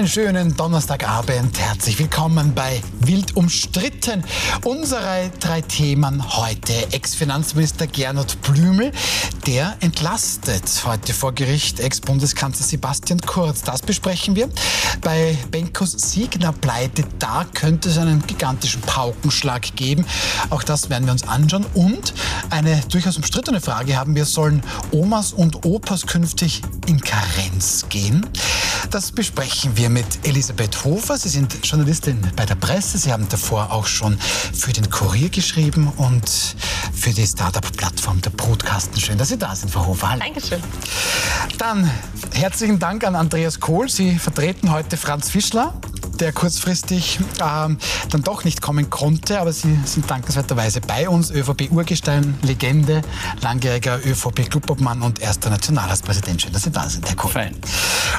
Einen schönen Donnerstagabend. Herzlich willkommen bei Wild umstritten. Unsere drei Themen heute. Ex-Finanzminister Gernot Blümel, der entlastet heute vor Gericht Ex-Bundeskanzler Sebastian Kurz. Das besprechen wir. Bei Benkos Signer-Pleite, da könnte es einen gigantischen Paukenschlag geben. Auch das werden wir uns anschauen. Und eine durchaus umstrittene Frage haben wir, sollen Omas und Opas künftig in Karenz gehen? Das besprechen wir mit Elisabeth Hofer. Sie sind Journalistin bei der Presse. Sie haben davor auch schon für den Kurier geschrieben und für die Startup-Plattform der Brutkasten. Schön, dass Sie da sind, Frau Hofer. Hallo. Dankeschön. Dann herzlichen Dank an Andreas Kohl. Sie vertreten heute Franz Fischler der kurzfristig ähm, dann doch nicht kommen konnte, aber Sie sind dankenswerterweise bei uns. ÖVP-Urgestein, Legende, langjähriger ÖVP-Clubobmann und erster Nationalratspräsident. Schön, dass Sie da sind, Herr Kohl. Fein.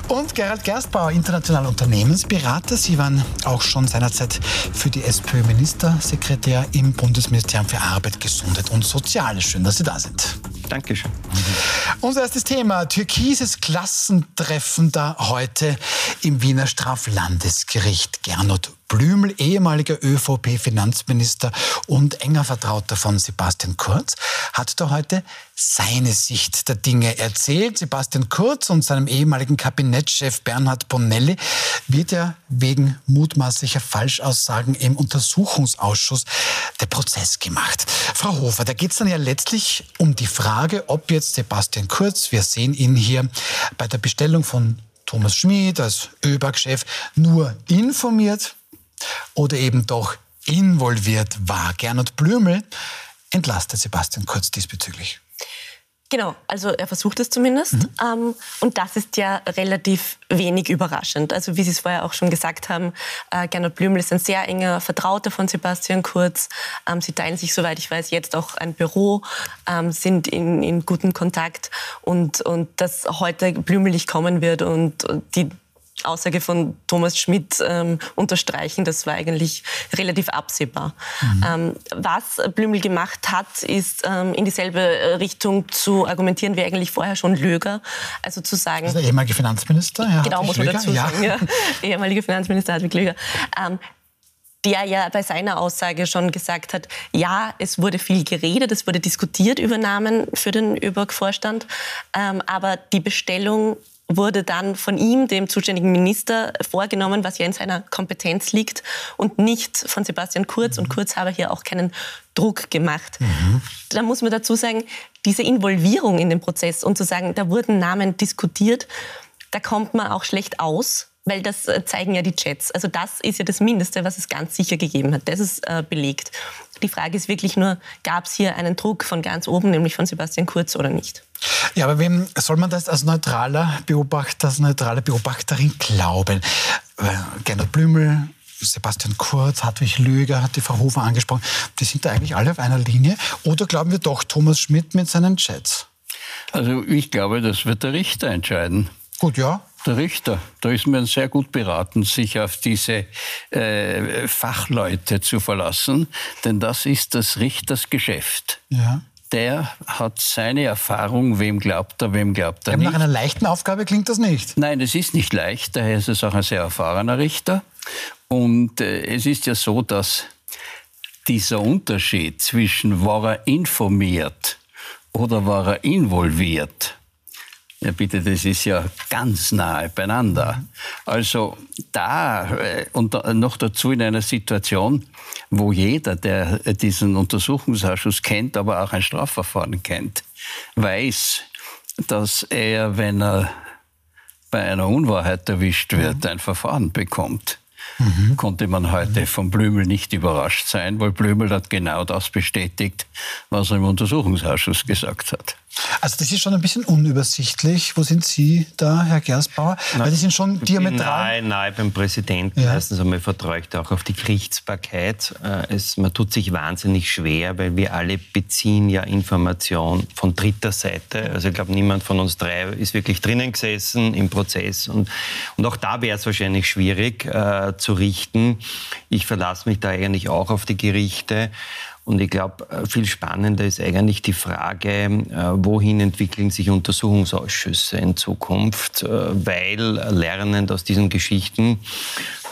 Und Gerald Gerstbauer, internationaler Unternehmensberater. Sie waren auch schon seinerzeit für die SPÖ-Ministersekretär im Bundesministerium für Arbeit, Gesundheit und Soziales. Schön, dass Sie da sind. Dankeschön. Unser erstes Thema, türkises Klassentreffen da heute im Wiener Straflandesgericht. Gernot Blümel, ehemaliger ÖVP-Finanzminister und enger Vertrauter von Sebastian Kurz, hat da heute seine Sicht der Dinge erzählt. Sebastian Kurz und seinem ehemaligen Kabinettschef Bernhard Bonelli wird ja wegen mutmaßlicher Falschaussagen im Untersuchungsausschuss der Prozess gemacht. Frau Hofer, da geht es dann ja letztlich um die Frage, ob jetzt Sebastian Kurz, wir sehen ihn hier bei der Bestellung von Thomas Schmid als ÖBAG-Chef, nur informiert oder eben doch involviert war. Gernot Blümel entlastet Sebastian Kurz diesbezüglich. Genau, also er versucht es zumindest. Mhm. Ähm, und das ist ja relativ wenig überraschend. Also wie Sie es vorher auch schon gesagt haben, äh, Gernot Blümel ist ein sehr enger Vertrauter von Sebastian Kurz. Ähm, sie teilen sich, soweit ich weiß, jetzt auch ein Büro, ähm, sind in, in gutem Kontakt. Und, und dass heute Blümel nicht kommen wird und die Aussage von Thomas Schmidt ähm, unterstreichen. Das war eigentlich relativ absehbar. Mhm. Ähm, was Blümel gemacht hat, ist ähm, in dieselbe Richtung zu argumentieren wie eigentlich vorher schon Löger. Also zu sagen... Also der ehemalige Finanzminister? Ja, genau, muss man Löger? dazu sagen. Ja. Ja. ehemalige Finanzminister Hartwig Löger ähm, der ja bei seiner Aussage schon gesagt hat, ja, es wurde viel geredet, es wurde diskutiert über Namen für den ÖBAG-Vorstand, ähm, aber die Bestellung wurde dann von ihm, dem zuständigen Minister, vorgenommen, was ja in seiner Kompetenz liegt und nicht von Sebastian Kurz. Und Kurz habe hier auch keinen Druck gemacht. Mhm. Da muss man dazu sagen, diese Involvierung in den Prozess und zu sagen, da wurden Namen diskutiert, da kommt man auch schlecht aus, weil das äh, zeigen ja die Chats. Also das ist ja das Mindeste, was es ganz sicher gegeben hat. Das ist äh, belegt. Die Frage ist wirklich nur, gab es hier einen Druck von ganz oben, nämlich von Sebastian Kurz oder nicht? Ja, aber wem soll man das als neutraler Beobachter, als neutrale Beobachterin glauben? Äh, Gernot Blümel, Sebastian Kurz, Hartwig Löger, hat die Frau Hofer angesprochen. Die sind da eigentlich alle auf einer Linie. Oder glauben wir doch Thomas Schmidt mit seinen Chats? Also ich glaube, das wird der Richter entscheiden. Gut, ja. Der Richter, da ist man sehr gut beraten, sich auf diese äh, Fachleute zu verlassen, denn das ist das Richters Geschäft. Ja der hat seine Erfahrung, wem glaubt er, wem glaubt er nicht. Nach einer leichten Aufgabe klingt das nicht. Nein, es ist nicht leicht, daher ist es auch ein sehr erfahrener Richter. Und äh, es ist ja so, dass dieser Unterschied zwischen war er informiert oder war er involviert, ja, bitte, das ist ja ganz nahe beieinander. Also da äh, und noch dazu in einer Situation, wo jeder, der diesen Untersuchungsausschuss kennt, aber auch ein Strafverfahren kennt, weiß, dass er, wenn er bei einer Unwahrheit erwischt wird, ein Verfahren bekommt. Mhm. Konnte man heute von Blümel nicht überrascht sein, weil Blümel hat genau das bestätigt, was er im Untersuchungsausschuss gesagt hat. Also das ist schon ein bisschen unübersichtlich. Wo sind Sie da, Herr Gersbauer? Weil die sind schon diametral... Nahe, nahe beim Präsidenten. Ja. Erstens einmal vertraue ich da auch auf die Gerichtsbarkeit. Äh, es, man tut sich wahnsinnig schwer, weil wir alle beziehen ja Information von dritter Seite. Also ich glaube, niemand von uns drei ist wirklich drinnen gesessen im Prozess. Und, und auch da wäre es wahrscheinlich schwierig äh, zu richten. Ich verlasse mich da eigentlich auch auf die Gerichte. Und ich glaube, äh, viel spannender ist eigentlich die Frage, äh, wohin entwickeln sich Untersuchungsausschüsse in Zukunft, äh, weil lernend aus diesen Geschichten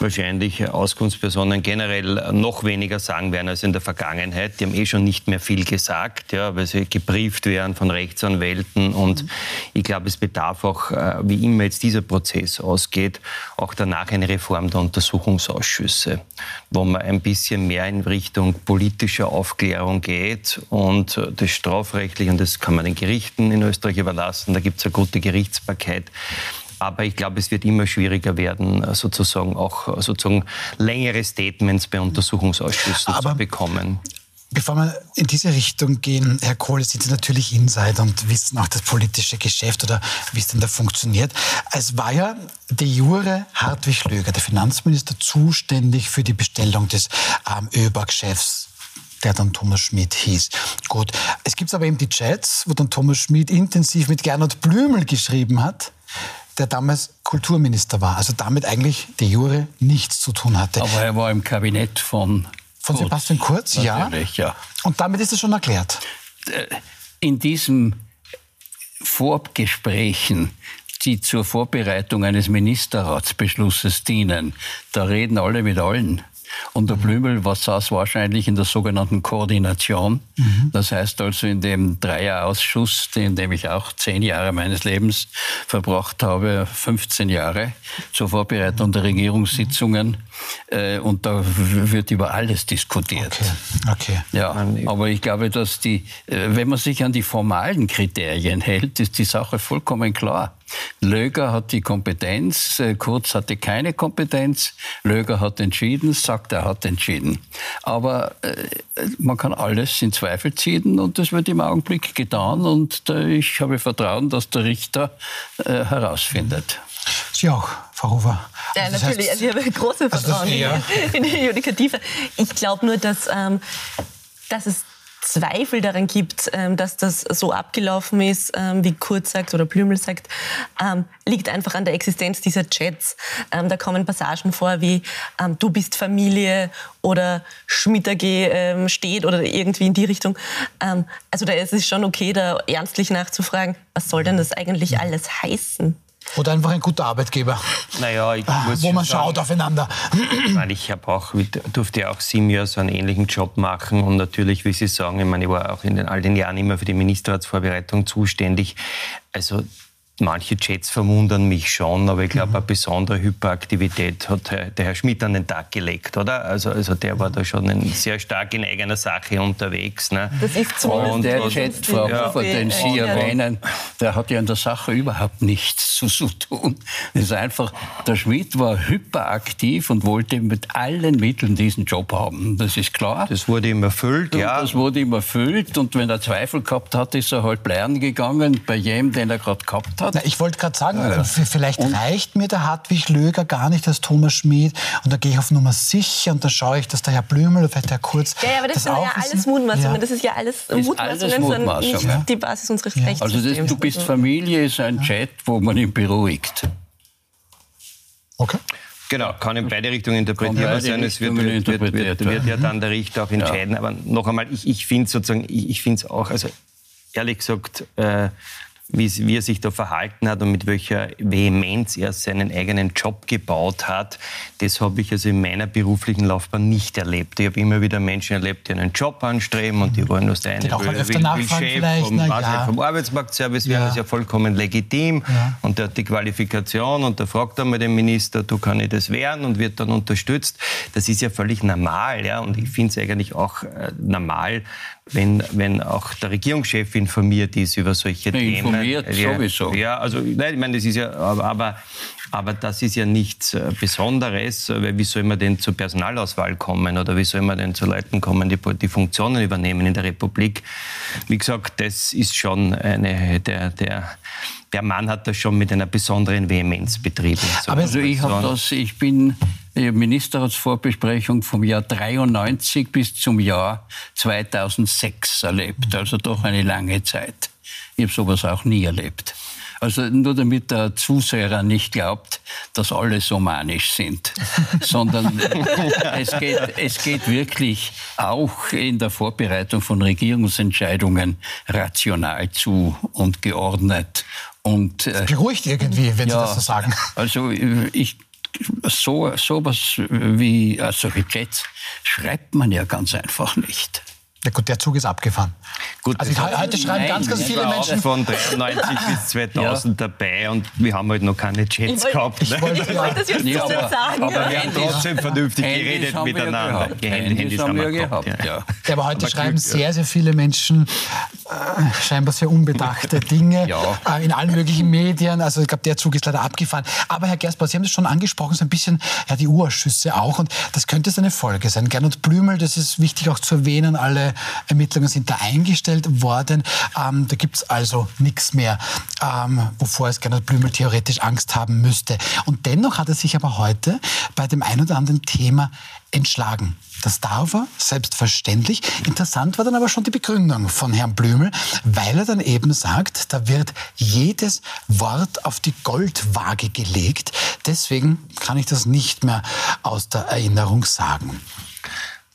wahrscheinlich Auskunftspersonen generell noch weniger sagen werden als in der Vergangenheit. Die haben eh schon nicht mehr viel gesagt, ja, weil sie gebrieft werden von Rechtsanwälten. Und ich glaube, es bedarf auch, wie immer jetzt dieser Prozess ausgeht, auch danach eine Reform der Untersuchungsausschüsse, wo man ein bisschen mehr in Richtung politischer Aufklärung geht und das strafrechtlich, und das kann man den Gerichten in Österreich überlassen, da gibt es eine gute Gerichtsbarkeit. Aber ich glaube, es wird immer schwieriger werden, sozusagen auch sozusagen längere Statements bei Untersuchungsausschüssen Aber zu bekommen. Bevor wir in diese Richtung gehen, Herr Kohl, sind Sie natürlich Insider und wissen auch das politische Geschäft oder wie es denn da funktioniert. Es war ja de jure Hartwig Löger, der Finanzminister, zuständig für die Bestellung des ähm, ÖBAG-Chefs der dann Thomas Schmidt hieß. Gut, es gibt aber eben die Chats, wo dann Thomas Schmidt intensiv mit Gernot Blümel geschrieben hat, der damals Kulturminister war, also damit eigentlich de jure nichts zu tun hatte. Aber er war im Kabinett von von Kurz. Sebastian Kurz, ja. ja. Und damit ist es schon erklärt. Äh, in diesen Vorgesprächen, die zur Vorbereitung eines Ministerratsbeschlusses dienen, da reden alle mit allen. Und der Blümel was saß wahrscheinlich in der sogenannten Koordination. Mhm. Das heißt also in dem Dreierausschuss, in dem ich auch zehn Jahre meines Lebens verbracht habe, 15 Jahre zur Vorbereitung der Regierungssitzungen. Äh, und da wird über alles diskutiert. Okay. okay. Ja, aber ich glaube, dass die, äh, wenn man sich an die formalen Kriterien hält, ist die Sache vollkommen klar. Löger hat die Kompetenz, äh, Kurz hatte keine Kompetenz. Löger hat entschieden, sagt, er hat entschieden. Aber äh, man kann alles in Zweifel ziehen und das wird im Augenblick getan und äh, ich habe Vertrauen, dass der Richter äh, herausfindet. Sie auch, Frau Hofer. Ja, also natürlich. Heißt, also ich habe große also Vertrauen also das, ja. in, die Judikative. Ich glaube nur, dass, ähm, dass es Zweifel daran gibt, ähm, dass das so abgelaufen ist, ähm, wie Kurz sagt oder Blümel sagt, ähm, liegt einfach an der Existenz dieser Chats. Da kommen Passagen vor wie du bist Familie oder Schmidt AG steht oder irgendwie in die Richtung. Also da ist es schon okay, da ernstlich nachzufragen, was soll denn das eigentlich alles heißen? Oder einfach ein guter Arbeitgeber. Naja, ich ah, muss Wo man sagen, schaut aufeinander. Weil ich habe auch, durfte auch sieben Jahre so einen ähnlichen Job machen und natürlich, wie Sie sagen, ich meine, ich war auch in den, all den Jahren immer für die Ministerratsvorbereitung zuständig. Also Manche Chats verwundern mich schon, aber ich glaube, mhm. eine besondere Hyperaktivität hat der Herr Schmidt an den Tag gelegt, oder? Also, also der war da schon sehr stark in eigener Sache unterwegs. Ne? Das ist zumindest Und der Chat, Frau Hofer, den Sie ja. erwähnen, der hat ja in der Sache überhaupt nichts zu tun. Das ist einfach, der Schmidt war hyperaktiv und wollte mit allen Mitteln diesen Job haben. Das ist klar. Das wurde ihm erfüllt, und ja. Das wurde ihm erfüllt und wenn er Zweifel gehabt hat, ist er halt bleiern gegangen bei jedem, den er gerade gehabt hat hat. Na, ich wollte gerade sagen, ja. vielleicht und? reicht mir der Hartwig Löger gar nicht als Thomas Schmid und da gehe ich auf Nummer sicher und da schaue ich, dass der Herr Blümel oder vielleicht der Kurz. Ja, ja aber das, das sind ja alles Mutmaßungen. Ja. Das ist ja alles Mutmaßungen, sondern nicht ja. die Basis unseres ja. Rechtssystems. Also das, du bist Familie ist ein Chat, wo man ihn beruhigt. Okay. Genau, kann in beide Richtungen interpretierbar sein. Es wird, wird, wird, wird, ja dann der Richter auch entscheiden. Aber noch einmal, ich, ich finde sozusagen, ich, ich finde es auch, also ehrlich gesagt, äh, wie, wie er sich da verhalten hat und mit welcher Vehemenz er seinen eigenen Job gebaut hat, das habe ich also in meiner beruflichen Laufbahn nicht erlebt. Ich habe immer wieder Menschen erlebt, die einen Job anstreben und die wollen nur der eine will, will, will Chef vom, ja. vom Arbeitsmarktservice ja. das ist ja vollkommen legitim ja. und der hat die Qualifikation und da fragt einmal den Minister, du kann ich das werden und wird dann unterstützt. Das ist ja völlig normal ja? und ich finde es eigentlich auch äh, normal, wenn, wenn auch der Regierungschef informiert ist über solche informiert Themen. Informiert sowieso. Ja, also nein, ich meine, das ist ja, aber, aber das ist ja nichts äh, Besonderes, weil wie soll man denn zur Personalauswahl kommen oder wie soll man denn zu Leuten kommen, die die Funktionen übernehmen in der Republik? Wie gesagt, das ist schon eine, der, der, der Mann hat das schon mit einer besonderen Vehemenz betrieben. Aber also ich habe das, ich bin Ministerratsvorbesprechung vom Jahr 93 bis zum Jahr 2006 erlebt, also doch eine lange Zeit. Ich habe sowas auch nie erlebt. Also nur damit der Zuseher nicht glaubt, dass alle so manisch sind, sondern es, geht, es geht wirklich auch in der Vorbereitung von Regierungsentscheidungen rational zu und geordnet. Und, äh, beruhigt irgendwie, wenn ja, Sie das so sagen. Also ich so sowas wie also wie Jets schreibt man ja ganz einfach nicht. Ja gut, der Zug ist abgefahren. Gut, also heute schreiben ganz, ganz viele Menschen. von 93 bis 2000 ja. dabei und wir haben halt noch keine wollt, gehabt. Ich wollte, ich wollte das jetzt ja, aber, sagen. Aber wir haben trotzdem vernünftig Handys geredet miteinander. Gehabt. Handys, Handys haben wir gehabt, gehabt ja. ja. aber heute aber schreiben Glück, sehr, sehr viele Menschen äh, scheinbar sehr unbedachte Dinge äh, in allen möglichen Medien. Also ich glaube, der Zug ist leider abgefahren. Aber Herr Gersbauer, Sie haben das schon angesprochen, so ein bisschen ja, die Urschüsse auch. Und das könnte seine Folge sein. Gernot Blümel, das ist wichtig auch zu erwähnen, alle Ermittlungen sind da eingestellt worden. Ähm, da gibt es also nichts mehr, ähm, wovor es Gernot Blümel theoretisch Angst haben müsste. Und dennoch hat er sich aber heute bei dem ein oder anderen Thema entschlagen. Das darf er, selbstverständlich. Interessant war dann aber schon die Begründung von Herrn Blümel, weil er dann eben sagt, da wird jedes Wort auf die Goldwaage gelegt. Deswegen kann ich das nicht mehr aus der Erinnerung sagen.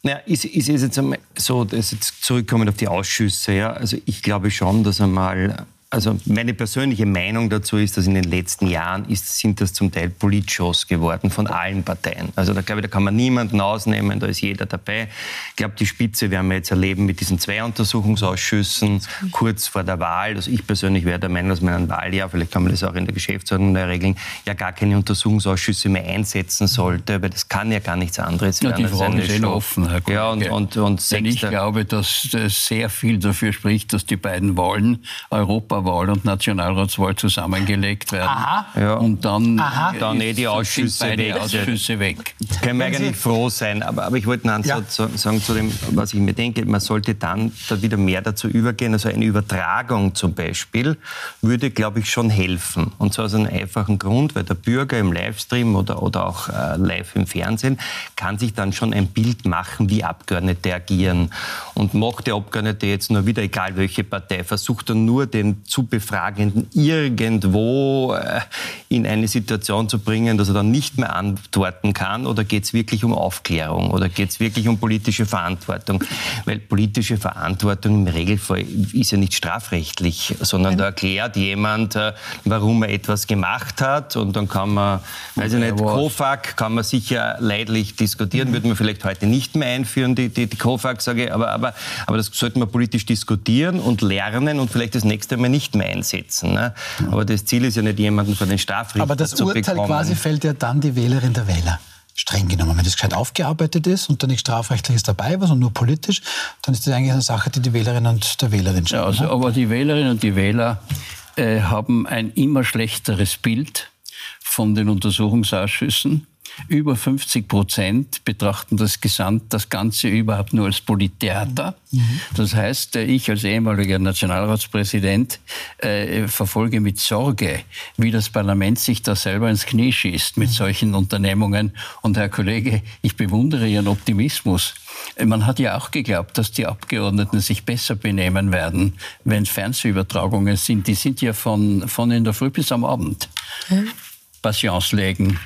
Naja, ist, ist es jetzt so, dass jetzt zurückkommen auf die Ausschüsse, ja, also ich glaube schon, dass einmal also meine persönliche Meinung dazu ist, dass in den letzten Jahren ist, sind das zum Teil Politshows geworden von allen Parteien. Also da glaube ich, da kann man niemanden ausnehmen, da ist jeder dabei. Ich glaube, die Spitze werden wir jetzt erleben mit diesen zwei Untersuchungsausschüssen kurz vor der Wahl. Also ich persönlich wäre der Meinung, dass man ein Wahljahr, vielleicht kann man das auch in der Geschäftsordnung regeln, ja gar keine Untersuchungsausschüsse mehr einsetzen sollte, weil das kann ja gar nichts anderes ja, werden. Die Frage ist eh offen, Herr Ja, und, und, und Denn ich glaube, dass sehr viel dafür spricht, dass die beiden Wahlen Europa Europawahl und Nationalratswahl zusammengelegt werden. Aha. Ja. Und dann, Aha. dann eh die Ausschüsse, weg. Ausschüsse weg. Können wir eigentlich froh sein. Aber, aber ich wollte einen Ansatz ja. sagen zu dem, was ich mir denke. Man sollte dann da wieder mehr dazu übergehen. Also eine Übertragung zum Beispiel würde, glaube ich, schon helfen. Und zwar aus einem einfachen Grund, weil der Bürger im Livestream oder, oder auch äh, live im Fernsehen kann sich dann schon ein Bild machen, wie Abgeordnete agieren. Und macht der Abgeordnete jetzt nur wieder, egal welche Partei, versucht er nur den zu Befragenden irgendwo äh, in eine Situation zu bringen, dass er dann nicht mehr antworten kann? Oder geht es wirklich um Aufklärung? Oder geht es wirklich um politische Verantwortung? Weil politische Verantwortung im Regelfall ist ja nicht strafrechtlich, sondern da erklärt jemand, äh, warum er etwas gemacht hat. Und dann kann man, weiß ich nicht, COFAG kann man sicher leidlich diskutieren, mhm. würde man vielleicht heute nicht mehr einführen, die, die, die COFAG, sage ich, aber, aber, aber das sollte man politisch diskutieren und lernen und vielleicht das nächste Mal nicht nicht mehr einsetzen. Ne? Aber das Ziel ist ja nicht, jemanden vor den Strafrichter Aber das Urteil bekommen. quasi fällt ja dann die Wählerin der Wähler streng genommen. Wenn das gescheit aufgearbeitet ist und da nichts Strafrechtliches dabei war, sondern nur politisch, dann ist das eigentlich eine Sache, die die Wählerin und der Wähler entscheiden. Ja, also, aber die Wählerinnen und die Wähler äh, haben ein immer schlechteres Bild von den Untersuchungsausschüssen über 50 Prozent betrachten das, Gesamt, das Ganze überhaupt nur als Polittheater. Mhm. Das heißt, äh, ich als ehemaliger Nationalratspräsident äh, verfolge mit Sorge, wie das Parlament sich da selber ins Knie schießt mit mhm. solchen Unternehmungen. Und Herr Kollege, ich bewundere Ihren Optimismus. Man hat ja auch geglaubt, dass die Abgeordneten sich besser benehmen werden, wenn Fernsehübertragungen sind. Die sind ja von, von in der Früh bis am Abend. Mhm. Patience legen,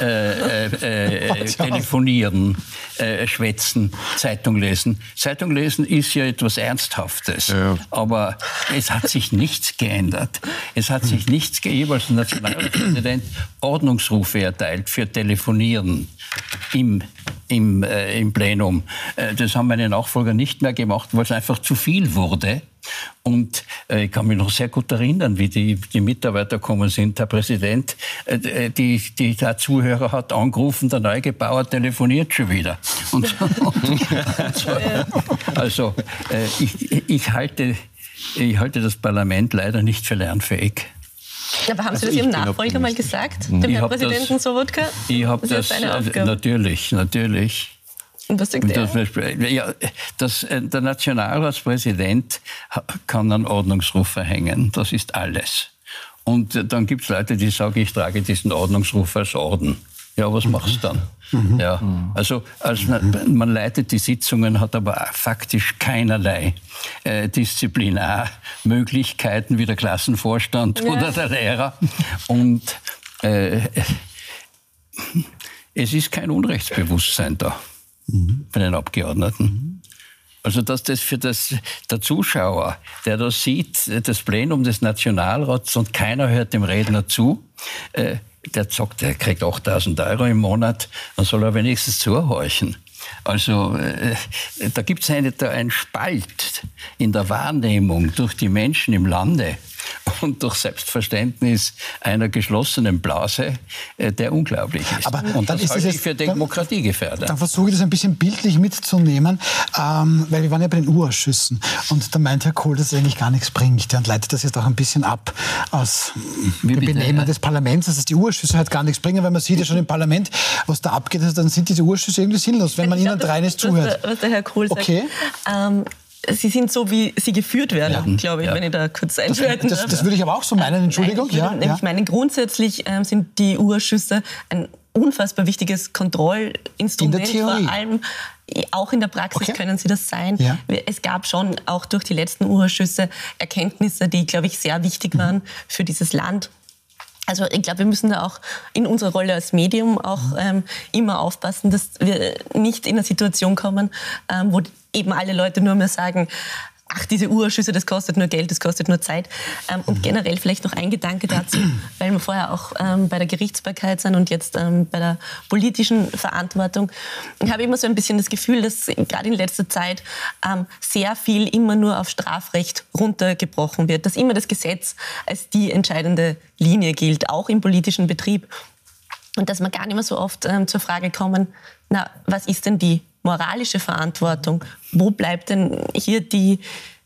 äh, äh, äh telefonieren, äh, schwätzen, Zeitung lesen. Zeitung lesen ist ja etwas Ernsthaftes, ja. aber es hat sich nichts geändert. Es hat sich nichts geändert, als Nationalpräsident Ordnungsrufe erteilt für Telefonieren im, im, äh, im Plenum. Äh, das haben meine Nachfolger nicht mehr gemacht, weil es einfach zu viel wurde. Und äh, ich kann mich noch sehr gut erinnern, wie die, die Mitarbeiter gekommen sind. Der Präsident, äh, äh die, die, der Zuhörer hat angerufen, der Neugebauer telefoniert schon wieder. Und, und so. Also äh, ich, ich, halte, ich halte das Parlament leider nicht für lernfähig. Aber haben also Sie das Ihrem Nachfolger mal gesagt, dem Herrn Präsidenten das, Sobotka? Ich habe das, das natürlich, natürlich. Und was sagt er? Ja, das, äh, der Nationalratspräsident kann einen Ordnungsruf verhängen. Das ist alles. Und äh, dann gibt es Leute, die sagen, ich trage diesen Ordnungsruf als Orden. Ja, was machst du dann? Mhm. Ja, also, also man leitet die Sitzungen, hat aber faktisch keinerlei äh, Disziplinarmöglichkeiten wie der Klassenvorstand ja. oder der Lehrer. Und äh, es ist kein Unrechtsbewusstsein da mhm. bei den Abgeordneten. Also dass das für das, der Zuschauer, der da sieht, das Plenum des Nationalrats und keiner hört dem Redner zu, äh, der sagt, der kriegt 8000 Euro im Monat, dann soll er wenigstens zuhorchen. Also äh, da gibt es einen Spalt in der Wahrnehmung durch die Menschen im Lande und durch Selbstverständnis einer geschlossenen Blase, äh, der unglaublich ist. Aber und dann das ist es für Demokratie gefährdet. Dann versuche ich das ein bisschen bildlich mitzunehmen, ähm, weil wir waren ja bei den Urausschüssen und da meint Herr Kohl, dass es eigentlich gar nichts bringt. und leitet das jetzt auch ein bisschen ab aus Wie dem Benehmen des Parlaments, dass die Urausschüsse halt gar nichts bringen, weil man sieht ja schon im Parlament, was da abgeht, also dann sind diese Urausschüsse irgendwie sinnlos, wenn man ihnen dreines zuhört. Was der Herr Kohl sagt. Okay. Ähm, Sie sind so, wie sie geführt werden, ja. glaube ich, ja. wenn ich da kurz einschalten das, das, das, würde ich aber auch so meinen, Entschuldigung. Nein, ich würde, ja, ich meine, grundsätzlich ähm, sind die Urschüsse ein unfassbar wichtiges Kontrollinstrument. In der Vor allem auch in der Praxis okay. können sie das sein. Ja. Es gab schon auch durch die letzten Urschüsse Erkenntnisse, die, glaube ich, sehr wichtig waren mhm. für dieses Land. Also ich glaube, wir müssen da auch in unserer Rolle als Medium auch mhm. ähm, immer aufpassen, dass wir nicht in eine Situation kommen, ähm, wo eben alle Leute nur mehr sagen, ach, diese Urschüsse, das kostet nur Geld, das kostet nur Zeit. Ähm, und mhm. generell vielleicht noch ein Gedanke dazu, weil wir vorher auch ähm, bei der Gerichtsbarkeit sind und jetzt ähm, bei der politischen Verantwortung. Ich habe immer so ein bisschen das Gefühl, dass gerade in letzter Zeit ähm, sehr viel immer nur auf Strafrecht runtergebrochen wird, dass immer das Gesetz als die entscheidende Linie gilt, auch im politischen Betrieb. Und dass man gar nicht mehr so oft ähm, zur Frage kommen, na, was ist denn die moralische Verantwortung? Wo bleibt denn hier die,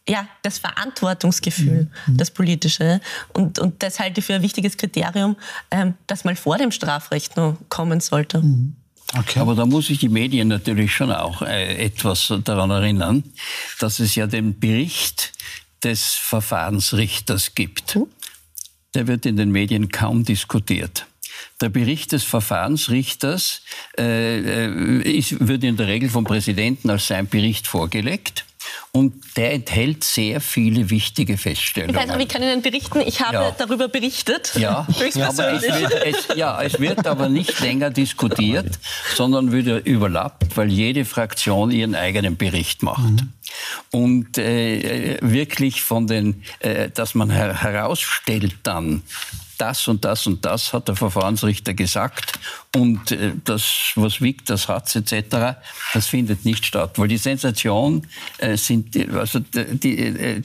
ja, das Verantwortungsgefühl, mhm. das politische. Und, und das halte ich für ein wichtiges Kriterium, ähm, das mal vor dem Strafrecht noch kommen sollte. Mhm. Okay. Aber da muss ich die Medien natürlich schon auch äh, etwas daran erinnern, dass es ja den Bericht des Verfahrensrichters gibt. Mhm. Der wird in den Medien kaum diskutiert. Der Bericht des Verfahrensrichters äh, äh, ist, wird in der Regel vom Präsidenten als sein Bericht vorgelegt. Und der enthält sehr viele wichtige Feststellungen. Ich weiß auch, wie kann ich Ihnen berichten? Ich habe ja. darüber berichtet. Ja, ja aber es wird, es, ja, es wird aber nicht länger diskutiert, sondern wird überlappt, weil jede Fraktion ihren eigenen Bericht macht. Mhm. Und äh, wirklich von den, äh, dass man her herausstellt dann, das und das und das hat der Verfahrensrichter gesagt und äh, das, was wiegt, das hat's etc., das findet nicht statt. Weil die Sensation äh, sind, also die, äh,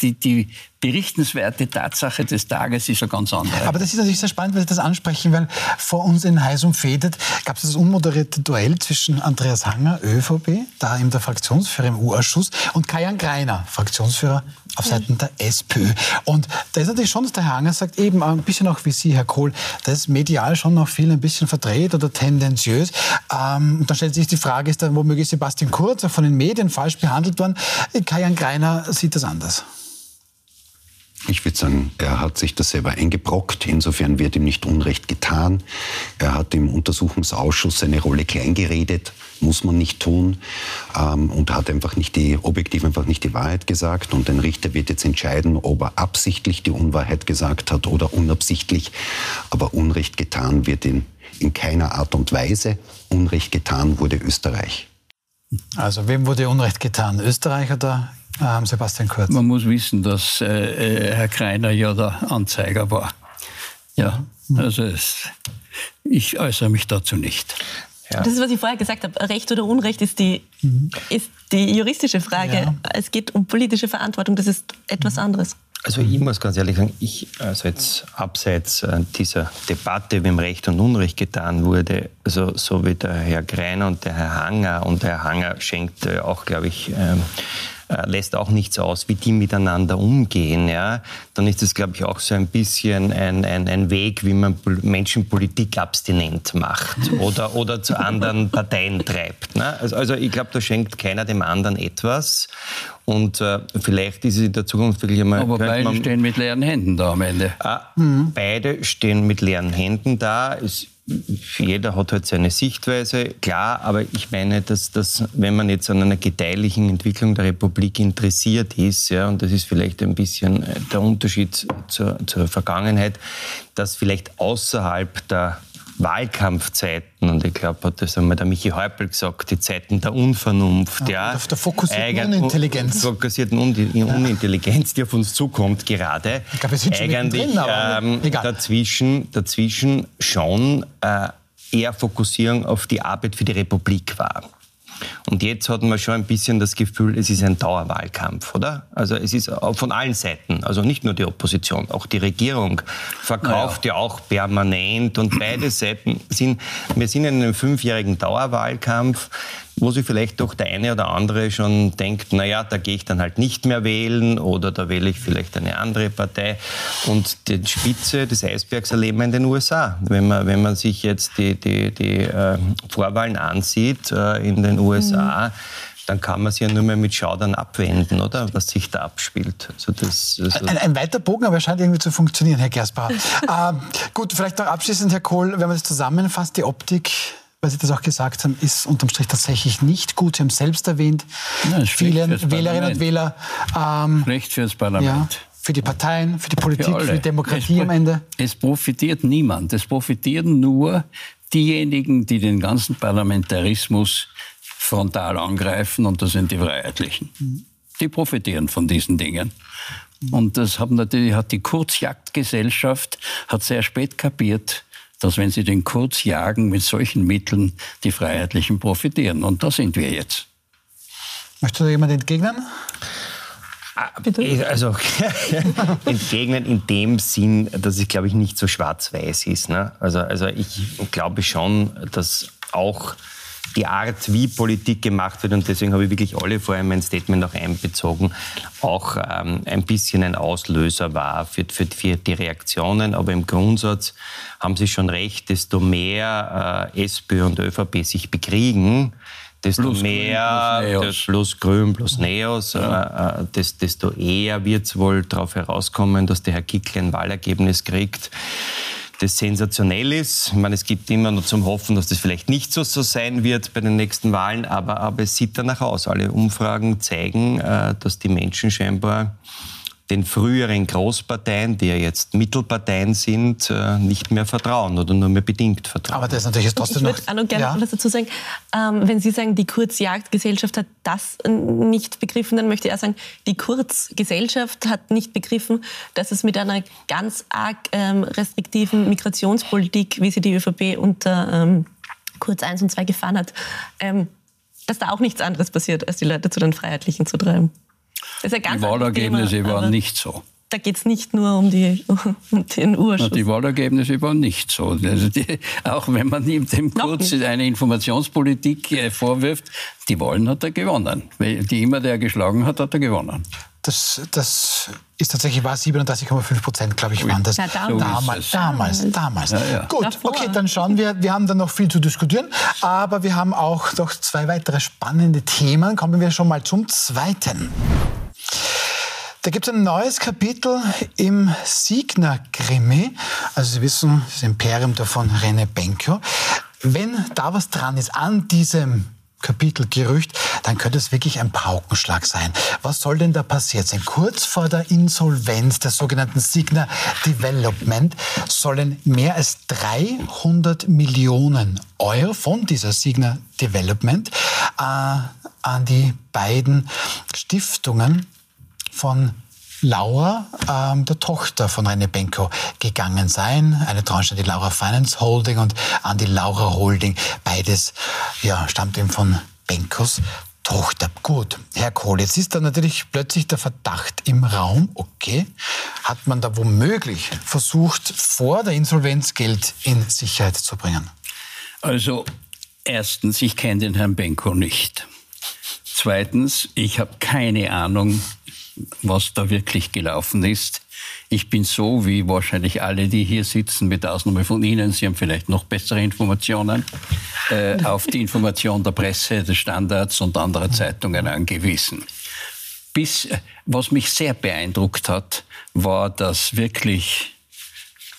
die, die berichtenswerte Tatsache des Tages ist ja ganz andere. Aber das ist natürlich sehr spannend, weil Sie das ansprechen, weil vor uns in Heiß umfädet gab es das unmoderierte Duell zwischen Andreas Hanger, ÖVP, da eben der Fraktionsführer im U-Ausschuss, und Kajan Greiner, Fraktionsführer auf Seiten der SPÖ. Und da ist natürlich schon, dass der Herr Hanger sagt, eben ein bisschen auch wie Sie, Herr Kohl, da ist medial schon noch viel ein bisschen verdreht oder tendenziös. Ähm, und dann stellt sich die Frage, ist da womöglich Sebastian Kurz auch von den Medien falsch behandelt worden? Kajan Greiner sieht das anders. Ich würde sagen, er hat sich das selber eingebrockt. Insofern wird ihm nicht Unrecht getan. Er hat im Untersuchungsausschuss seine Rolle kleingeredet, muss man nicht tun. Ähm, und hat einfach nicht die, objektiv einfach nicht die Wahrheit gesagt. Und ein Richter wird jetzt entscheiden, ob er absichtlich die Unwahrheit gesagt hat oder unabsichtlich. Aber Unrecht getan wird in, in keiner Art und Weise. Unrecht getan wurde Österreich. Also wem wurde Unrecht getan? Österreich oder ähm, Sebastian Kurz. Man muss wissen, dass äh, Herr Kreiner ja der Anzeiger war. Ja, mhm. also es, ich äußere mich dazu nicht. Ja. Das ist, was ich vorher gesagt habe. Recht oder Unrecht ist die, mhm. ist die juristische Frage. Ja. Es geht um politische Verantwortung, das ist etwas mhm. anderes. Also ich muss ganz ehrlich sagen, ich, also jetzt abseits äh, dieser Debatte, wem Recht und Unrecht getan wurde, also so wie der Herr Greiner und der Herr Hanger und der Herr Hanger schenkt auch, glaube ich, ähm, äh, lässt auch nichts aus, wie die miteinander umgehen, ja, dann ist das, glaube ich, auch so ein bisschen ein, ein, ein Weg, wie man Menschen politikabstinent macht oder, oder zu anderen Parteien treibt. Ne? Also, also ich glaube, da schenkt keiner dem anderen etwas. Und äh, vielleicht ist es in der Zukunft wirklich einmal. Aber beide man, stehen mit leeren Händen da am Ende. Äh, mhm. Beide stehen mit leeren Händen da. Es jeder hat halt seine Sichtweise, klar, aber ich meine, dass, dass wenn man jetzt an einer gedeihlichen Entwicklung der Republik interessiert ist, ja, und das ist vielleicht ein bisschen äh, der Unterschied zur, zur Vergangenheit, dass vielleicht außerhalb der Wahlkampfzeiten, und ich glaube, hat das einmal der Michi Häupl gesagt, die Zeiten der Unvernunft, ja, ja der fokussierten Unintelligenz. Fokussierten Unintelligenz, die auf uns zukommt gerade. Ich glaube, wir sind schon eigentlich drin, aber ähm, dazwischen, dazwischen schon äh, eher Fokussierung auf die Arbeit für die Republik war. Und jetzt hat man schon ein bisschen das Gefühl, es ist ein Dauerwahlkampf, oder? Also es ist von allen Seiten, also nicht nur die Opposition, auch die Regierung verkauft naja. ja auch permanent und beide Seiten sind, wir sind in einem fünfjährigen Dauerwahlkampf wo sich vielleicht doch der eine oder andere schon denkt, naja, da gehe ich dann halt nicht mehr wählen oder da wähle ich vielleicht eine andere Partei. Und die Spitze des Eisbergs erleben wir in den USA. Wenn man, wenn man sich jetzt die, die, die äh, Vorwahlen ansieht äh, in den USA, mhm dann kann man sich ja nur mehr mit Schaudern abwenden, oder? Was sich da abspielt. Also das, also ein, ein, weiter Bogen, aber er scheint irgendwie zu funktionieren, Herr Gersbach. äh, gut, vielleicht noch abschließend, Herr Kohl, wenn man das zusammenfasst, die Optik weil Sie das auch gesagt haben, ist unterm Strich tatsächlich nicht gut. Sie haben selbst erwähnt. Ja, Viele Wählerinnen und Wähler. Ähm, schlecht fürs Parlament. Ja, für die Parteien, für die Politik, für, für die Demokratie es, am Ende. Es profitiert niemand. Es profitieren nur diejenigen, die den ganzen Parlamentarismus frontal angreifen, und das sind die Freiheitlichen. Mhm. Die profitieren von diesen Dingen. Und das hat natürlich hat die Kurzjagdgesellschaft hat sehr spät kapiert, dass wenn sie den Kurz jagen, mit solchen Mitteln die Freiheitlichen profitieren. Und da sind wir jetzt. Möchte da jemand entgegnen? Ah, bitte? Also entgegnen in dem Sinn, dass es, glaube ich, nicht so schwarz-weiß ist. Ne? Also, also ich glaube schon, dass auch die Art, wie Politik gemacht wird, und deswegen habe ich wirklich alle vorher in mein Statement auch einbezogen, auch ähm, ein bisschen ein Auslöser war für, für, für, die Reaktionen. Aber im Grundsatz haben Sie schon recht, desto mehr äh, SPÖ und ÖVP sich bekriegen, desto plus mehr, grün, plus, plus, Grün, plus Neos, ja. äh, äh desto eher wird es wohl darauf herauskommen, dass der Herr Kickl ein Wahlergebnis kriegt, das sensationell ist. Ich meine, es gibt immer nur zum Hoffen, dass das vielleicht nicht so, so sein wird bei den nächsten Wahlen, aber, aber es sieht danach aus. Alle Umfragen zeigen, äh, dass die Menschen scheinbar den früheren Großparteien, die ja jetzt Mittelparteien sind, äh, nicht mehr vertrauen oder nur mehr bedingt vertrauen. Aber das ist natürlich trotzdem ich noch... Ich würde noch gerne ja. was dazu sagen. Ähm, wenn Sie sagen, die Kurzjagdgesellschaft hat das nicht begriffen, dann möchte ich auch sagen, die Kurzgesellschaft hat nicht begriffen, dass es mit einer ganz arg ähm, restriktiven Migrationspolitik, wie sie die ÖVP unter ähm, Kurz 1 und 2 gefahren hat, ähm, dass da auch nichts anderes passiert, als die Leute zu den Freiheitlichen zu treiben. Das ist ein ganz die Wahlergebnisse Thema, waren nicht so. Da geht es nicht nur um, die, um den Urschuss. Die Wahlergebnisse waren nicht so. Also die, auch wenn man ihm dem kurz eine Informationspolitik äh, vorwirft, die Wahlen hat er gewonnen. Die immer der geschlagen hat, hat er gewonnen. Das, das ist tatsächlich war 37,5 Prozent, glaube ich, waren das. Ja, damals. damals, damals, damals. Ja, ja. Gut, Davor. okay, dann schauen wir. Wir haben dann noch viel zu diskutieren, aber wir haben auch noch zwei weitere spannende Themen. Kommen wir schon mal zum zweiten. Da gibt es ein neues Kapitel im Signer-Krimi. Also Sie wissen, das Imperium davon René Benko. Wenn da was dran ist an diesem Kapitelgerücht, dann könnte es wirklich ein Paukenschlag sein. Was soll denn da passiert sein? Kurz vor der Insolvenz der sogenannten Signa Development sollen mehr als 300 Millionen Euro von dieser Signa Development äh, an die beiden Stiftungen von Laura, ähm, der Tochter von René Benko, gegangen sein. Eine Tranche an die Laura Finance Holding und an die Laura Holding. Beides ja, stammt eben von Benkos Tochter. Gut, Herr Kohl, jetzt ist da natürlich plötzlich der Verdacht im Raum, okay, hat man da womöglich versucht, vor der Insolvenz Geld in Sicherheit zu bringen? Also, erstens, ich kenne den Herrn Benko nicht. Zweitens, ich habe keine Ahnung, was da wirklich gelaufen ist. Ich bin so wie wahrscheinlich alle, die hier sitzen, mit Ausnahme von Ihnen, Sie haben vielleicht noch bessere Informationen, äh, auf die Information der Presse, des Standards und anderer Zeitungen angewiesen. Bis, was mich sehr beeindruckt hat, war, dass wirklich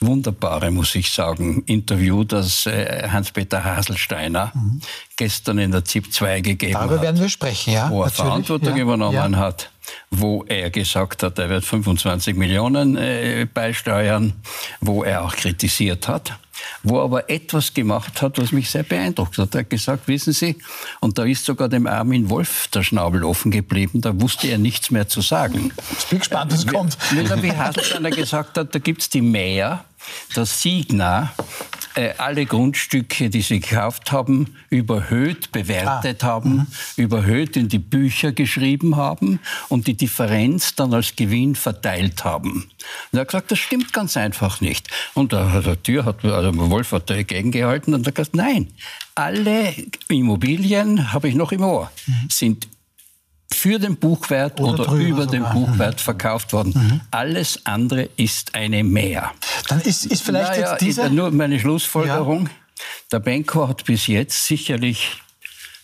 wunderbare, muss ich sagen, Interview, das äh, Hans-Peter Haselsteiner mhm. Gestern in der ZIP 2 gegeben Darüber hat. Darüber werden wir sprechen, ja. Wo er. Verantwortung ja. übernommen ja. hat, wo er gesagt hat, er wird 25 Millionen äh, beisteuern, wo er auch kritisiert hat wo er aber etwas gemacht hat, was mich sehr beeindruckt hat. Er hat gesagt, wissen Sie, und da ist sogar dem Armin Wolf der Schnabel offen geblieben, da wusste er nichts mehr zu sagen. Ich bin gespannt, was kommt. Wie Haselsteiner gesagt hat, da gibt es die Mäher, der Signa, äh, alle Grundstücke, die sie gekauft haben, überhöht bewertet ah. haben, mhm. überhöht in die Bücher geschrieben haben und die Differenz dann als Gewinn verteilt haben. Und er hat gesagt, das stimmt ganz einfach nicht. Und der, der Tür hat, also Wolf hat dagegen gehalten und er hat gesagt, nein, alle Immobilien, habe ich noch im Ohr, mhm. sind für den Buchwert oder, oder über den Buchwert mhm. verkauft worden. Mhm. Alles andere ist eine Mehr. Dann ist, ist vielleicht naja, jetzt diese... Nur meine Schlussfolgerung. Ja. Der Benko hat bis jetzt sicherlich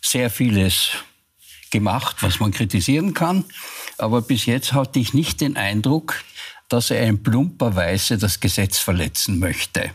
sehr vieles gemacht, was man kritisieren kann. Aber bis jetzt hatte ich nicht den Eindruck, dass er in plumper Weise das Gesetz verletzen möchte.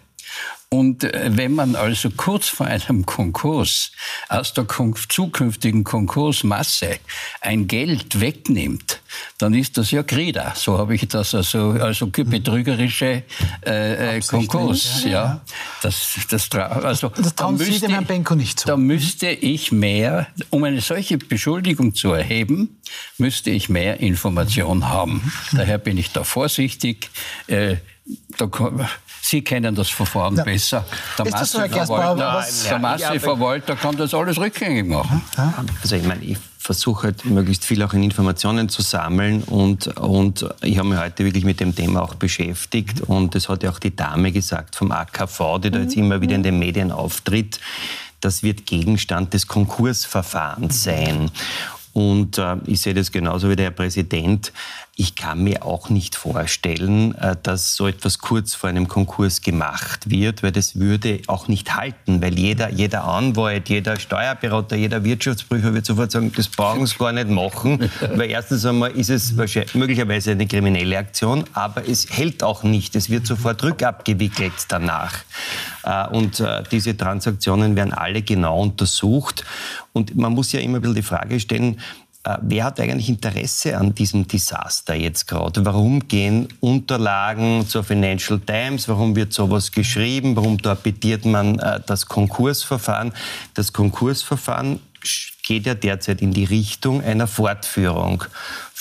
Und äh, wenn man also kurz vor einem Konkurs aus der zukünftigen Konkursmasse ein Geld wegnimmt, dann ist das ja Greda. So habe ich das also, also betrügerische äh, äh Konkurs. Ja, ja. Das, das, also, das trauen müsste, Sie dem Herrn Benko nicht zu. Da müsste ich mehr, um eine solche Beschuldigung zu erheben, müsste ich mehr Information haben. Mhm. Daher bin ich da vorsichtig. Äh, da, Sie kennen das Verfahren ja. besser. Der Masseverwalter, so, der Masseverwalter kann das alles rückgängig machen. Also ich meine, ich versuche halt möglichst viel auch in Informationen zu sammeln und, und ich habe mich heute wirklich mit dem Thema auch beschäftigt und das hat ja auch die Dame gesagt vom AKV, die da jetzt immer wieder in den Medien auftritt. Das wird Gegenstand des Konkursverfahrens sein. Und äh, ich sehe das genauso wie der Herr Präsident. Ich kann mir auch nicht vorstellen, äh, dass so etwas kurz vor einem Konkurs gemacht wird, weil das würde auch nicht halten, weil jeder, jeder Anwalt, jeder Steuerberater, jeder Wirtschaftsprüfer wird sofort sagen, das brauchen sie gar nicht machen, weil erstens einmal ist es möglicherweise eine kriminelle Aktion, aber es hält auch nicht. Es wird sofort rückabgewickelt danach. Äh, und äh, diese Transaktionen werden alle genau untersucht. Und man muss ja immer ein bisschen die Frage stellen, wer hat eigentlich Interesse an diesem Desaster jetzt gerade? Warum gehen Unterlagen zur Financial Times? Warum wird sowas geschrieben? Warum torpediert man äh, das Konkursverfahren? Das Konkursverfahren geht ja derzeit in die Richtung einer Fortführung.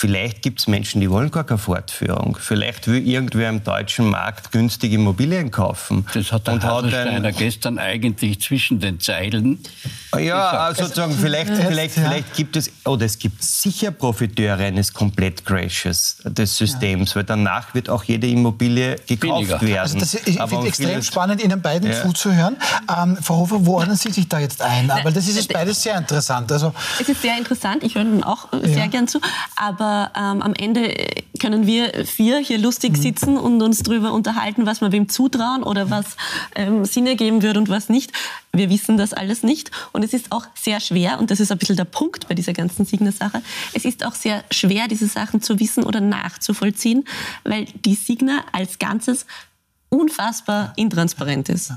Vielleicht gibt es Menschen, die wollen gar keine Fortführung. Vielleicht will irgendwer im deutschen Markt günstige Immobilien kaufen. Das hat der und ein, gestern eigentlich zwischen den Zeilen Ja, also sozusagen, vielleicht, vielleicht, vielleicht gibt es, oder es gibt sicher Profiteure eines Komplettcrashes des Systems, ja. weil danach wird auch jede Immobilie gekauft Weniger. werden. Also das, ich finde es extrem spannend, Ihnen beiden ja. zuzuhören. Ähm, Frau Hofer, wo ordnen Sie sich da jetzt ein? Aber das ist jetzt beides sehr interessant. Also, es ist sehr interessant, ich höre Ihnen auch sehr ja. gern zu, aber aber ähm, am Ende können wir vier hier lustig mhm. sitzen und uns darüber unterhalten, was wir wem zutrauen oder was ähm, Sinn ergeben würde und was nicht. Wir wissen das alles nicht. Und es ist auch sehr schwer, und das ist ein bisschen der Punkt bei dieser ganzen Signa-Sache, es ist auch sehr schwer, diese Sachen zu wissen oder nachzuvollziehen, weil die Signa als Ganzes unfassbar intransparent ist.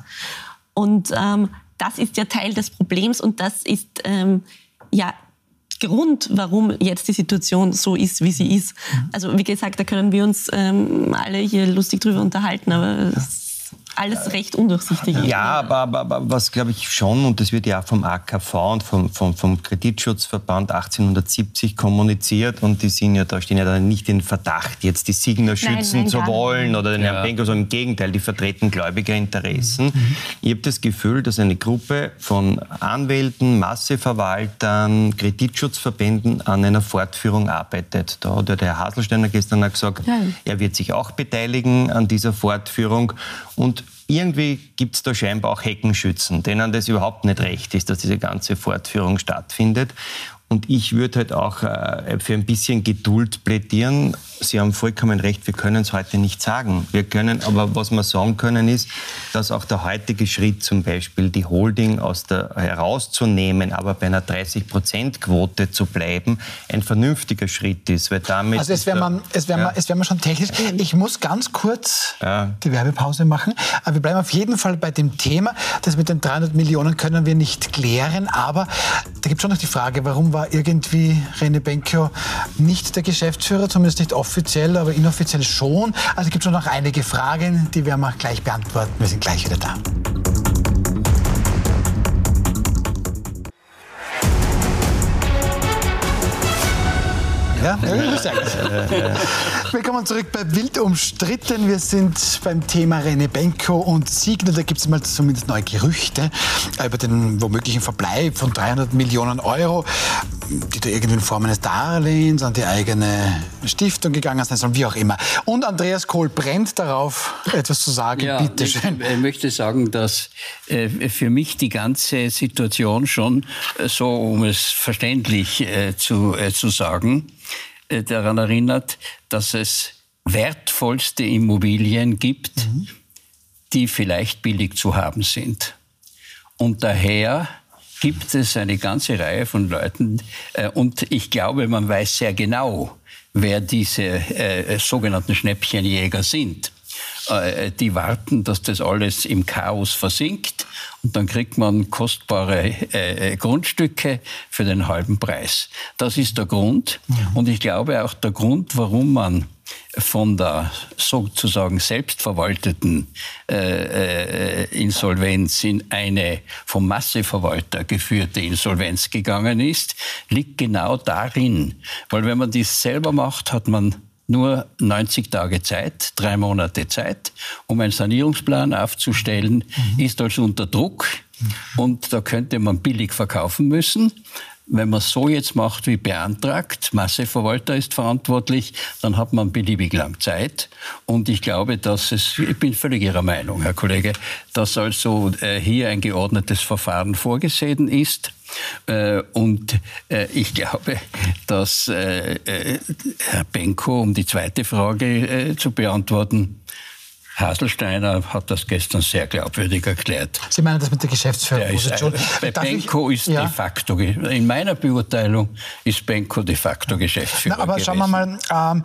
Und ähm, das ist ja Teil des Problems und das ist ähm, ja Grund, warum jetzt die Situation so ist, wie sie ist. Also wie gesagt, da können wir uns ähm, alle hier lustig drüber unterhalten, aber es alles recht undurchsichtig. Ja, aber, aber, aber was glaube ich schon, und das wird ja auch vom AKV und vom, vom, vom Kreditschutzverband 1870 kommuniziert, und die sind ja, da stehen ja dann nicht in Verdacht, jetzt die Signer schützen nein, nein, zu wollen oder den ja. Herrn Benko, sondern im Gegenteil, die vertreten Gläubigerinteressen. Mhm. Ich habe das Gefühl, dass eine Gruppe von Anwälten, Masseverwaltern, Kreditschutzverbänden an einer Fortführung arbeitet. Da hat der Herr Haselsteiner gestern auch gesagt, ja. er wird sich auch beteiligen an dieser Fortführung. Und irgendwie gibt es da scheinbar auch Heckenschützen, denen das überhaupt nicht recht ist, dass diese ganze Fortführung stattfindet. Und ich würde halt auch äh, für ein bisschen Geduld plädieren. Sie haben vollkommen recht, wir können es heute nicht sagen. Wir können, aber was wir sagen können ist, dass auch der heutige Schritt zum Beispiel die Holding aus der herauszunehmen, aber bei einer 30-Prozent-Quote zu bleiben, ein vernünftiger Schritt ist, weil damit also es wäre man, es wäre ja. es wäre man schon technisch. Ich muss ganz kurz ja. die Werbepause machen, aber wir bleiben auf jeden Fall bei dem Thema. Das mit den 300 Millionen können wir nicht klären, aber da gibt es schon noch die Frage, warum war irgendwie René Benko nicht der Geschäftsführer, zumindest nicht offiziell, aber inoffiziell schon. Also es gibt schon noch einige Fragen, die werden wir gleich beantworten. Wir sind gleich wieder da. Ja, Willkommen zurück bei Wild umstritten. Wir sind beim Thema René Benko und Siegner. Da gibt es mal zumindest neue Gerüchte über den womöglichen Verbleib von 300 Millionen Euro, die da irgendwie in Form eines Darlehens an die eigene Stiftung gegangen sind, wie auch immer. Und Andreas Kohl brennt darauf, etwas zu sagen. Ja, Bitte schön. Ich möchte sagen, dass äh, für mich die ganze Situation schon äh, so, um es verständlich äh, zu, zu sagen, äh, daran erinnert, dass es wertvollste Immobilien gibt, mhm. die vielleicht billig zu haben sind. Und daher gibt es eine ganze Reihe von Leuten, äh, und ich glaube, man weiß sehr genau, wer diese äh, sogenannten Schnäppchenjäger sind. Äh, die warten, dass das alles im Chaos versinkt und dann kriegt man kostbare äh, äh, Grundstücke für den halben Preis. Das ist der Grund und ich glaube auch der Grund, warum man von der sozusagen selbstverwalteten äh, äh, Insolvenz in eine vom Masseverwalter geführte Insolvenz gegangen ist, liegt genau darin. Weil wenn man dies selber macht, hat man nur 90 Tage Zeit, drei Monate Zeit, um einen Sanierungsplan aufzustellen, mhm. ist also unter Druck und da könnte man billig verkaufen müssen. Wenn man es so jetzt macht wie beantragt, Masseverwalter ist verantwortlich, dann hat man beliebig lang Zeit. Und ich glaube, dass es, ich bin völlig Ihrer Meinung, Herr Kollege, dass also äh, hier ein geordnetes Verfahren vorgesehen ist. Äh, und äh, ich glaube, dass Herr Benko, um die zweite Frage zu beantworten, Haselsteiner hat das gestern sehr glaubwürdig erklärt. Sie meinen das mit der Geschäftsführerposition? Bei Benko ist ja. de facto, in meiner Beurteilung ist Benko de facto Geschäftsführer. Na, aber gewesen. schauen wir mal, ähm,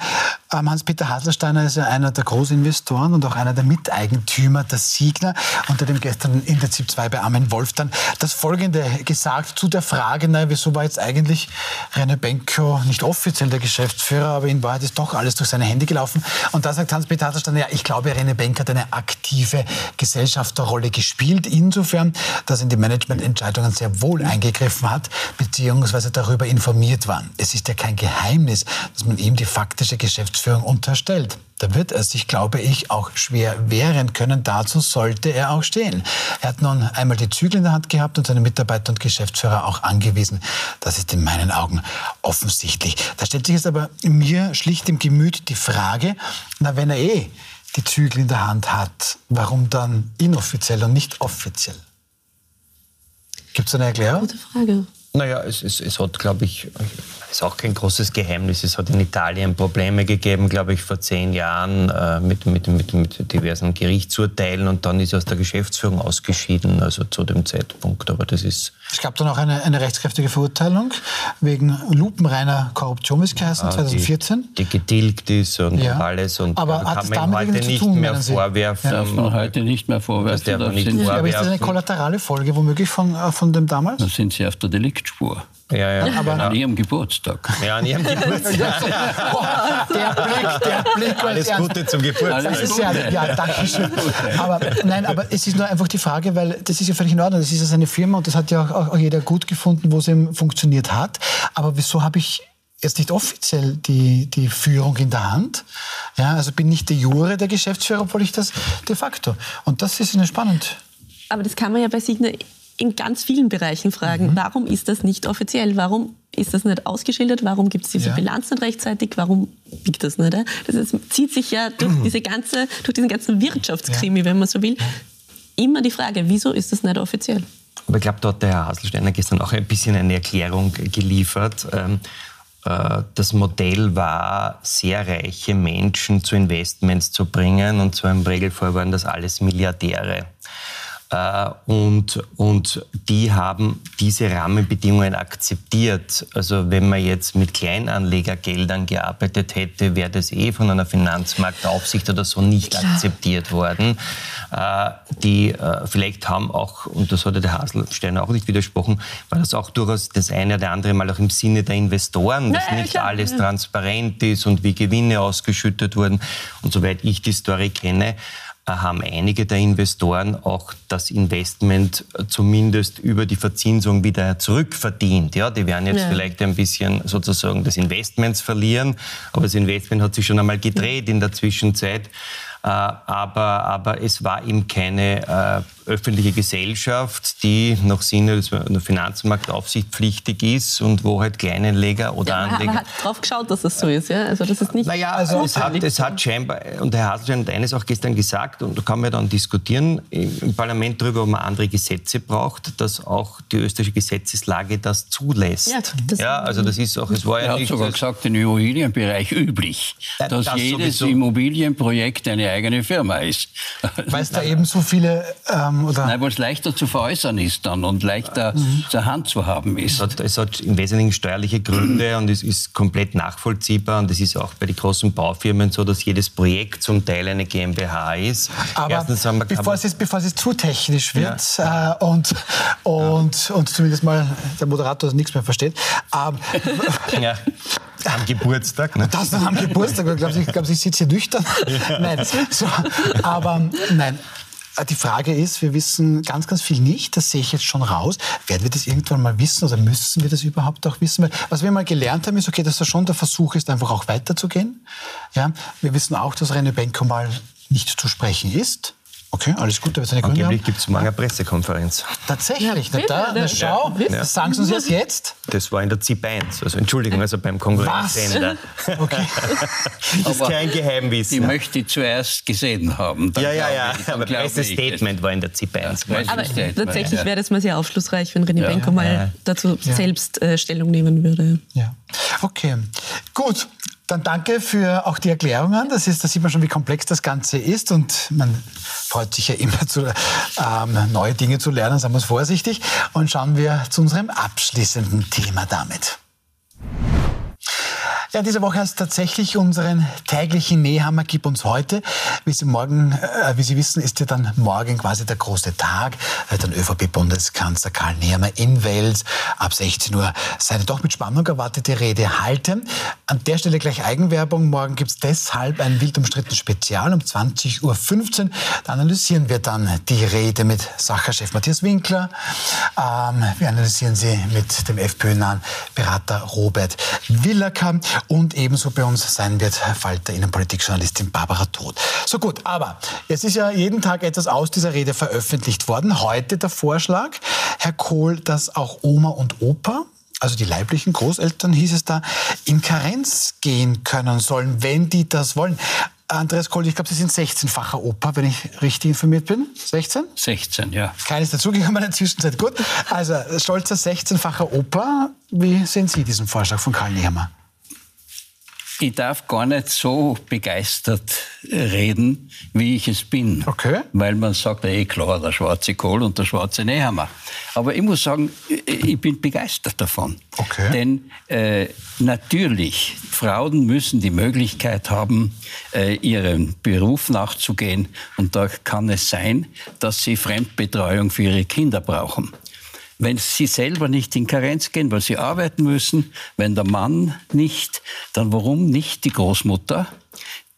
Hans-Peter Haselsteiner ist ja einer der Großinvestoren und auch einer der Miteigentümer der Siegner hat ihm gestern in der ZIP 2 bei Armin Wolf dann das Folgende gesagt zu der Frage, na, wieso war jetzt eigentlich René Benko nicht offiziell der Geschäftsführer, aber in Wahrheit ist doch alles durch seine Hände gelaufen. Und da sagt Hans-Peter Haselsteiner, ja, ich glaube, René Bank hat eine aktive Gesellschafterrolle gespielt, insofern, dass in die Managemententscheidungen sehr wohl eingegriffen hat, beziehungsweise darüber informiert war. Es ist ja kein Geheimnis, dass man ihm die faktische Geschäftsführung unterstellt. Da wird er sich, glaube ich, auch schwer wehren können. Dazu sollte er auch stehen. Er hat nun einmal die Zügel in der Hand gehabt und seine Mitarbeiter und Geschäftsführer auch angewiesen. Das ist in meinen Augen offensichtlich. Da stellt sich jetzt aber mir schlicht im Gemüt die Frage, na, wenn er eh die Zügel in der Hand hat, warum dann inoffiziell und nicht offiziell? Gibt es eine Erklärung? Gute Frage. Naja, es, es, es hat, glaube ich, ist auch kein großes Geheimnis. Es hat in Italien Probleme gegeben, glaube ich, vor zehn Jahren äh, mit, mit, mit, mit diversen Gerichtsurteilen und dann ist er aus der Geschäftsführung ausgeschieden, also zu dem Zeitpunkt. Aber das ist. Es gab dann auch eine, eine rechtskräftige Verurteilung wegen lupenreiner Korruption, wie es geheißen, ja, 2014. Die, die getilgt ist und ja. alles. Und aber kann hat man heute nicht tun, mehr vorwerfen. Ja. Darf man heute nicht mehr vorwerfen. Das darf man nicht vorwerfen. Aber ist das eine kollaterale Folge womöglich von, äh, von dem damals? Dann sind Sie auf der Deliktspur. Ja, ja. Aber an ihrem Geburtstag. Ja, an ihrem Geburtstag. der Blick, der Blick. Alles Gute zum Geburtstag. Das ist ja, ja, danke schön. Aber, nein, aber es ist nur einfach die Frage, weil das ist ja völlig in Ordnung. Das ist ja seine Firma und das hat ja auch, auch jeder gut gefunden, wo es eben funktioniert hat. Aber wieso habe ich jetzt nicht offiziell die, die Führung in der Hand. Ja, also bin nicht der Jure der Geschäftsführer, obwohl ich das de facto. Und das ist spannend. Aber das kann man ja bei Signer in ganz vielen Bereichen fragen. Mhm. Warum ist das nicht offiziell? Warum ist das nicht ausgeschildert? Warum gibt es diese ja. Bilanz nicht rechtzeitig? Warum biegt das nicht? Das ist, zieht sich ja durch, mhm. diese ganze, durch diesen ganzen Wirtschaftskrimi, ja. wenn man so will, immer die Frage, wieso ist das nicht offiziell? Aber ich glaube, da hat der Herr Haselsteiner gestern auch ein bisschen eine Erklärung geliefert. Ähm, äh, das Modell war, sehr reiche Menschen zu Investments zu bringen. Und zwar im Regelfall waren das alles Milliardäre. Äh, und, und die haben diese Rahmenbedingungen akzeptiert. Also wenn man jetzt mit Kleinanlegergeldern gearbeitet hätte, wäre das eh von einer Finanzmarktaufsicht oder so nicht Klar. akzeptiert worden. Äh, die äh, vielleicht haben auch, und das hat der Haselsteiner auch nicht widersprochen, war das auch durchaus das eine oder andere Mal auch im Sinne der Investoren, dass naja, nicht klar. alles transparent ist und wie Gewinne ausgeschüttet wurden. Und soweit ich die Story kenne, haben einige der Investoren auch das Investment zumindest über die Verzinsung wieder zurückverdient. Ja, die werden jetzt ja. vielleicht ein bisschen sozusagen des Investments verlieren, aber das Investment hat sich schon einmal gedreht in der Zwischenzeit. Äh, aber, aber es war eben keine äh, öffentliche Gesellschaft, die nach Sinne der Finanzmarktaufsicht pflichtig ist und wo halt Kleinanleger oder ja, Anleger... Man hat drauf geschaut, dass das so ist, ja? Also das ist nicht... Naja, also es hat, es hat scheinbar, und Herr Haselstein hat eines auch gestern gesagt, und da kann man dann diskutieren im Parlament darüber, ob man andere Gesetze braucht, dass auch die österreichische Gesetzeslage das zulässt. Ja, das ja also das ist auch... Es war ja er hat sogar gesagt, im Immobilienbereich üblich, dass das jedes sowieso. Immobilienprojekt eine eigene Firma ist. Weil es da eben so viele... Ähm, oder Nein, weil es leichter zu veräußern ist dann und leichter mhm. zur Hand zu haben ist. Es hat, es hat im Wesentlichen steuerliche Gründe und es ist komplett nachvollziehbar. Und es ist auch bei den großen Baufirmen so, dass jedes Projekt zum Teil eine GmbH ist. Aber Erstens wir, bevor, es, bevor es zu technisch wird ja. äh, und, und, ja. und zumindest mal der Moderator nichts mehr versteht. Ähm, ja. Am Geburtstag. Ne? Das dann am Geburtstag. Ich glaube, ich, glaub, ich sitze hier nüchtern. Ja. Nein, so, aber nein. Die Frage ist, wir wissen ganz, ganz viel nicht. Das sehe ich jetzt schon raus. Werden wir das irgendwann mal wissen oder müssen wir das überhaupt auch wissen? Weil was wir mal gelernt haben, ist, okay, dass das schon der Versuch ist, einfach auch weiterzugehen. Ja, wir wissen auch, dass René Benko mal nicht zu sprechen ist. Okay, alles gut, da wird seine Gründe Angeblich gibt es morgen eine Pressekonferenz. Tatsächlich, ja, na, da, na, schau, ja. sagen Sie uns das jetzt? Das war in der ZIP 1, also Entschuldigung, also beim Konkurrenzsender. Okay. das ist kein Geheimwissen. Die möchte ich zuerst gesehen haben. Ja, ja, ja, aber das erste Statement war in der ZIP 1. Ja, aber tatsächlich wäre das mal sehr aufschlussreich, wenn René ja. Benko mal dazu selbst äh, Stellung nehmen würde. Ja, okay, gut. Dann danke für auch die Erklärungen. Das ist, da sieht man schon, wie komplex das Ganze ist und man freut sich ja immer, zu, ähm, neue Dinge zu lernen, sagen wir es vorsichtig. Und schauen wir zu unserem abschließenden Thema damit. Ja, diese Woche ist tatsächlich unseren täglichen Nähhammer Gib uns heute. Wie Sie, morgen, äh, wie Sie wissen, ist ja dann morgen quasi der große Tag. Äh, dann ÖVP-Bundeskanzler Karl Nehammer in Wels ab 16 Uhr seine doch mit Spannung erwartete Rede halten. An der Stelle gleich Eigenwerbung. Morgen gibt es deshalb ein wild umstritten Spezial um 20.15 Uhr. Da analysieren wir dann die Rede mit Sacherchef Matthias Winkler. Ähm, wir analysieren sie mit dem FPÖ-nahen Berater Robert Willacker und ebenso bei uns sein wird Falter Innenpolitikjournalistin Barbara Todt. So gut, aber jetzt ist ja jeden Tag etwas aus dieser Rede veröffentlicht worden. Heute der Vorschlag, Herr Kohl, dass auch Oma und Opa also die leiblichen Großeltern hieß es da, in Karenz gehen können sollen, wenn die das wollen. Andreas Kohl, ich glaube, Sie sind 16-facher Opa, wenn ich richtig informiert bin. 16? 16, ja. Keines dazugekommen in der Zwischenzeit. Gut. Also, stolzer 16-facher Opa. Wie sehen Sie diesen Vorschlag von Karl Nehammer? Ich darf gar nicht so begeistert reden, wie ich es bin. Okay. Weil man sagt, eh klar, der schwarze Kohl und der schwarze Nehammer. Aber ich muss sagen, ich bin begeistert davon. Okay. Denn äh, natürlich, Frauen müssen die Möglichkeit haben, äh, ihrem Beruf nachzugehen. Und da kann es sein, dass sie Fremdbetreuung für ihre Kinder brauchen wenn sie selber nicht in Karenz gehen, weil sie arbeiten müssen, wenn der Mann nicht, dann warum nicht die Großmutter?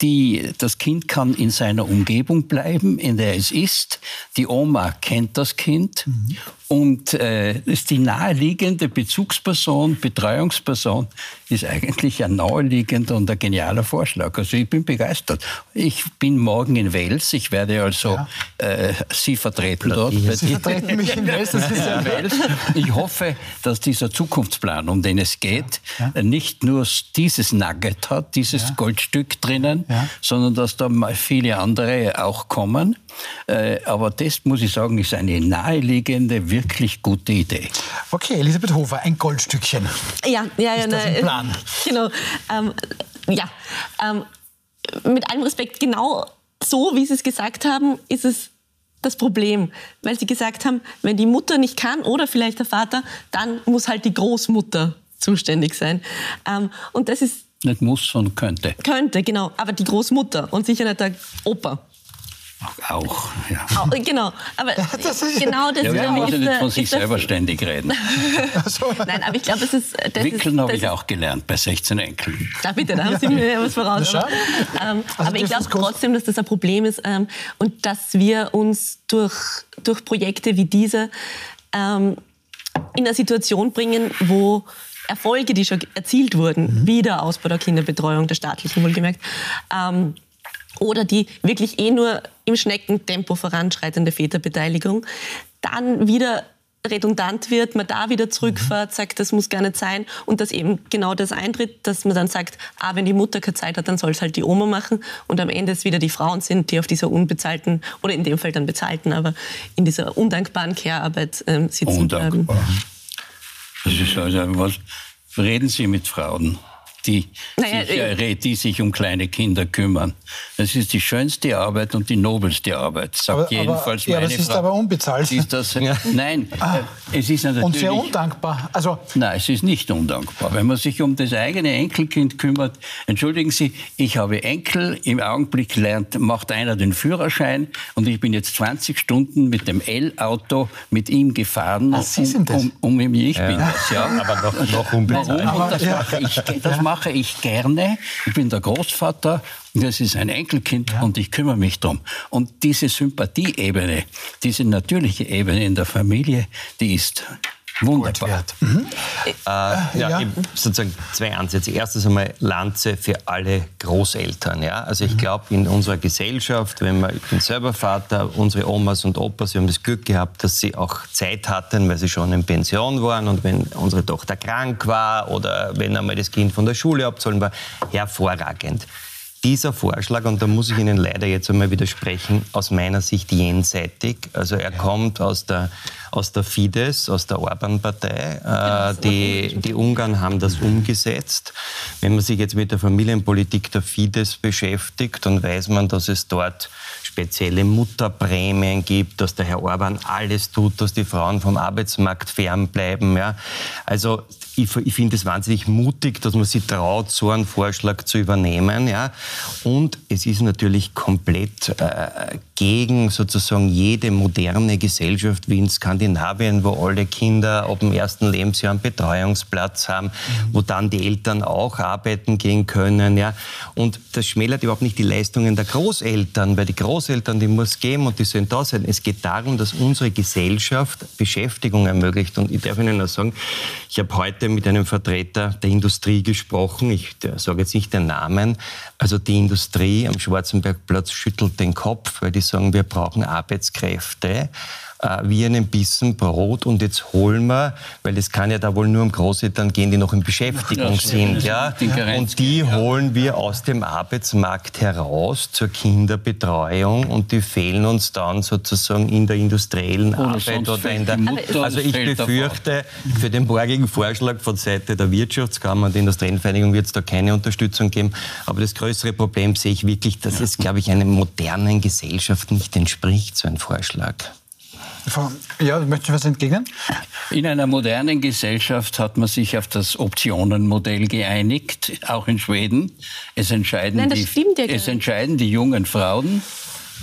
Die, das Kind kann in seiner Umgebung bleiben, in der es ist. Die Oma kennt das Kind mhm. Und äh, die naheliegende Bezugsperson, Betreuungsperson, ist eigentlich ein naheliegender und ein genialer Vorschlag. Also ich bin begeistert. Ich bin morgen in Wels. Ich werde also ja. äh, Sie vertreten dort. Sie vertreten mich in Wels. Das ist ja Wels. Ich hoffe, dass dieser Zukunftsplan, um den es geht, ja. Ja. nicht nur dieses Nugget hat, dieses Goldstück drinnen, sondern dass da viele andere auch kommen. Äh, aber das, muss ich sagen, ist eine naheliegende, wirklich wirklich gute Idee. Okay, Elisabeth Hofer, ein Goldstückchen. Ja, ja, ja. Ist das ein ne, Plan? Genau. Ähm, ja, ähm, mit allem Respekt, genau so, wie Sie es gesagt haben, ist es das Problem, weil Sie gesagt haben, wenn die Mutter nicht kann oder vielleicht der Vater, dann muss halt die Großmutter zuständig sein. Ähm, und das ist nicht muss, sondern könnte. Könnte, genau. Aber die Großmutter und sicher nicht der Opa. Auch, ja. Auch, genau, aber das ist, genau das ja, ja, muss ist, nicht von sich das, selber ständig reden. Nein, aber ich glaube, es ist... Das Wickeln habe ich auch gelernt bei 16 Enkeln. Da bitte, da haben Sie mir was voraus. Aber, ähm, also aber ich glaube trotzdem, dass das ein Problem ist ähm, und dass wir uns durch, durch Projekte wie diese ähm, in eine Situation bringen, wo Erfolge, die schon erzielt wurden, mhm. wie der Ausbau der Kinderbetreuung, der staatlichen wohlgemerkt, ähm, oder die wirklich eh nur im Schneckentempo voranschreitende Väterbeteiligung, dann wieder redundant wird, man da wieder zurückfährt, sagt, das muss gar nicht sein und dass eben genau das eintritt, dass man dann sagt, ah, wenn die Mutter keine Zeit hat, dann soll es halt die Oma machen und am Ende es wieder die Frauen sind, die auf dieser unbezahlten oder in dem Fall dann bezahlten, aber in dieser undankbaren Care-Arbeit ähm, sitzen Undankbar. bleiben. Das ist also was, reden Sie mit Frauen die, naja, sich, äh, die sich um kleine Kinder kümmern. Das ist die schönste Arbeit und die nobelste Arbeit, sagt aber, jedenfalls aber, meine ja, das ist aber unbezahlt. Ist das, nein, ah, äh, es ist natürlich... Und sehr undankbar. Also, nein, es ist nicht undankbar. Wenn man sich um das eigene Enkelkind kümmert, entschuldigen Sie, ich habe Enkel, im Augenblick lernt, macht einer den Führerschein und ich bin jetzt 20 Stunden mit dem L-Auto mit ihm gefahren. Ach, Sie sind das? Um, um, um ich ja. bin das, ja. Aber noch, noch unbezahlt. Warum? das ja. mache ich, das mache ich gerne. Ich bin der Großvater, das ist ein Enkelkind ja. und ich kümmere mich darum. Und diese Sympathieebene, diese natürliche Ebene in der Familie, die ist Wunderbar. Mhm. Äh, ja, ja. sozusagen zwei Ansätze. Erstens einmal Lanze für alle Großeltern. Ja? Also ich mhm. glaube, in unserer Gesellschaft, wenn man, ich bin selber Vater, unsere Omas und Opas, wir haben das Glück gehabt, dass sie auch Zeit hatten, weil sie schon in Pension waren und wenn unsere Tochter krank war oder wenn einmal das Kind von der Schule abzahlen war, hervorragend dieser Vorschlag, und da muss ich Ihnen leider jetzt einmal widersprechen, aus meiner Sicht jenseitig. Also er kommt aus der, aus der Fidesz, aus der Orban-Partei. Äh, die, die Ungarn haben das umgesetzt. Wenn man sich jetzt mit der Familienpolitik der Fidesz beschäftigt, dann weiß man, dass es dort spezielle Mutterprämien gibt, dass der Herr Orban alles tut, dass die Frauen vom Arbeitsmarkt fernbleiben. Ja. Also ich, ich finde es wahnsinnig mutig, dass man sich traut, so einen Vorschlag zu übernehmen. Ja. Und es ist natürlich komplett äh, gegen sozusagen jede moderne Gesellschaft wie in Skandinavien, wo alle Kinder ab dem ersten Lebensjahr einen Betreuungsplatz haben, mhm. wo dann die Eltern auch arbeiten gehen können. Ja. Und das schmälert überhaupt nicht die Leistungen der Großeltern, weil die Großeltern, die muss geben und die sollen da sein. Es geht darum, dass unsere Gesellschaft Beschäftigung ermöglicht. Und ich darf Ihnen nur sagen, ich habe heute mit einem Vertreter der Industrie gesprochen. Ich sage jetzt nicht den Namen. Also die Industrie am Schwarzenbergplatz schüttelt den Kopf, weil die sagen, wir brauchen Arbeitskräfte äh, wie einen Bissen Brot und jetzt holen wir, weil es kann ja da wohl nur um Großeltern gehen, die noch in Beschäftigung ja, sind, ja, und die holen wir aus dem Arbeitsmarkt heraus zur Kinderbetreuung und die fehlen uns dann sozusagen in der industriellen oder Arbeit oder in der, also ich befürchte, für den morgigen Vorschlag von Seite der Wirtschaftskammer und der Industriellenvereinigung wird es da keine Unterstützung geben, aber das größere Problem sehe ich wirklich, dass es, glaube ich, einer modernen Gesellschaft nicht entspricht, so ein Vorschlag. Ja, möchte ich was entgegnen? In einer modernen Gesellschaft hat man sich auf das Optionenmodell geeinigt, auch in Schweden. Es entscheiden, Nein, die, ja es entscheiden die jungen Frauen,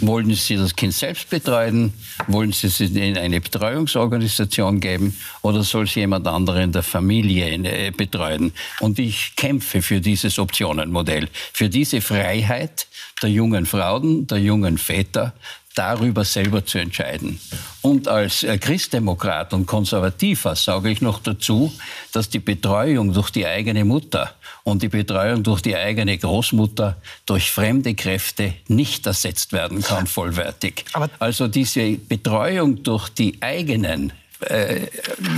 wollen Sie das Kind selbst betreuen? Wollen Sie es in eine Betreuungsorganisation geben? Oder soll es jemand anderen in der Familie äh, betreuen? Und ich kämpfe für dieses Optionenmodell, für diese Freiheit der jungen Frauen, der jungen Väter, darüber selber zu entscheiden. Und als äh, Christdemokrat und Konservativer sage ich noch dazu, dass die Betreuung durch die eigene Mutter und die Betreuung durch die eigene Großmutter durch fremde Kräfte nicht ersetzt werden kann, vollwertig. Aber also diese Betreuung durch die eigenen äh,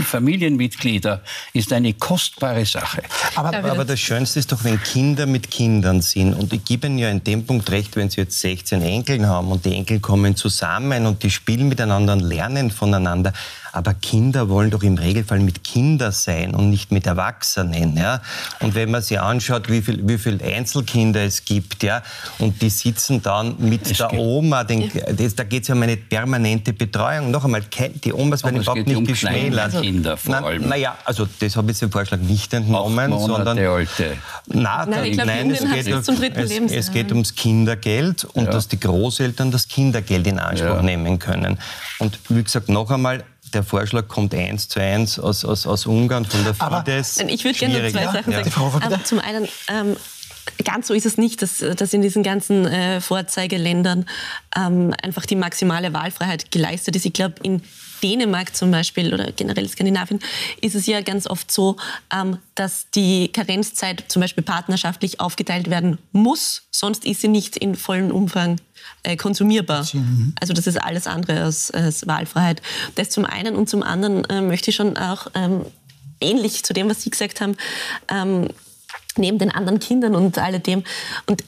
Familienmitglieder ist eine kostbare Sache. Aber, aber, das Schönste ist doch, wenn Kinder mit Kindern sind. Und ich gebe Ihnen ja in dem Punkt recht, wenn Sie jetzt 16 Enkel haben und die Enkel kommen zusammen und die spielen miteinander und lernen voneinander. Aber Kinder wollen doch im Regelfall mit Kindern sein und nicht mit Erwachsenen. Ja? Und wenn man sich anschaut, wie viele wie viel Einzelkinder es gibt, ja, und die sitzen dann mit es der Oma, den, das, da geht es ja um eine permanente Betreuung. Noch einmal, die Omas werden überhaupt nicht um geschmälert. Kinder vor allem. Naja, also das habe ich jetzt im Vorschlag nicht entnommen, sondern... alte. Na, nein, glaub, nein es, geht, es, es, geht ums Kindergeld und ja. dass die Großeltern das Kindergeld in Anspruch ja. nehmen können. Und wie gesagt, noch einmal, der Vorschlag kommt eins zu eins aus, aus, aus Ungarn von der Fidesz. Aber ich würde gerne zwei Sachen ja. sagen. Ja. zum einen, ähm, ganz so ist es nicht, dass, dass in diesen ganzen äh, Vorzeigeländern ähm, einfach die maximale Wahlfreiheit geleistet ist. Ich glaube, in Dänemark zum Beispiel oder generell Skandinavien ist es ja ganz oft so, ähm, dass die Karenzzeit zum Beispiel partnerschaftlich aufgeteilt werden muss, sonst ist sie nicht in vollem Umfang äh, konsumierbar. Mhm. Also das ist alles andere als, als Wahlfreiheit. Das zum einen und zum anderen äh, möchte ich schon auch ähm, ähnlich zu dem, was Sie gesagt haben, ähm, neben den anderen Kindern und alledem. Und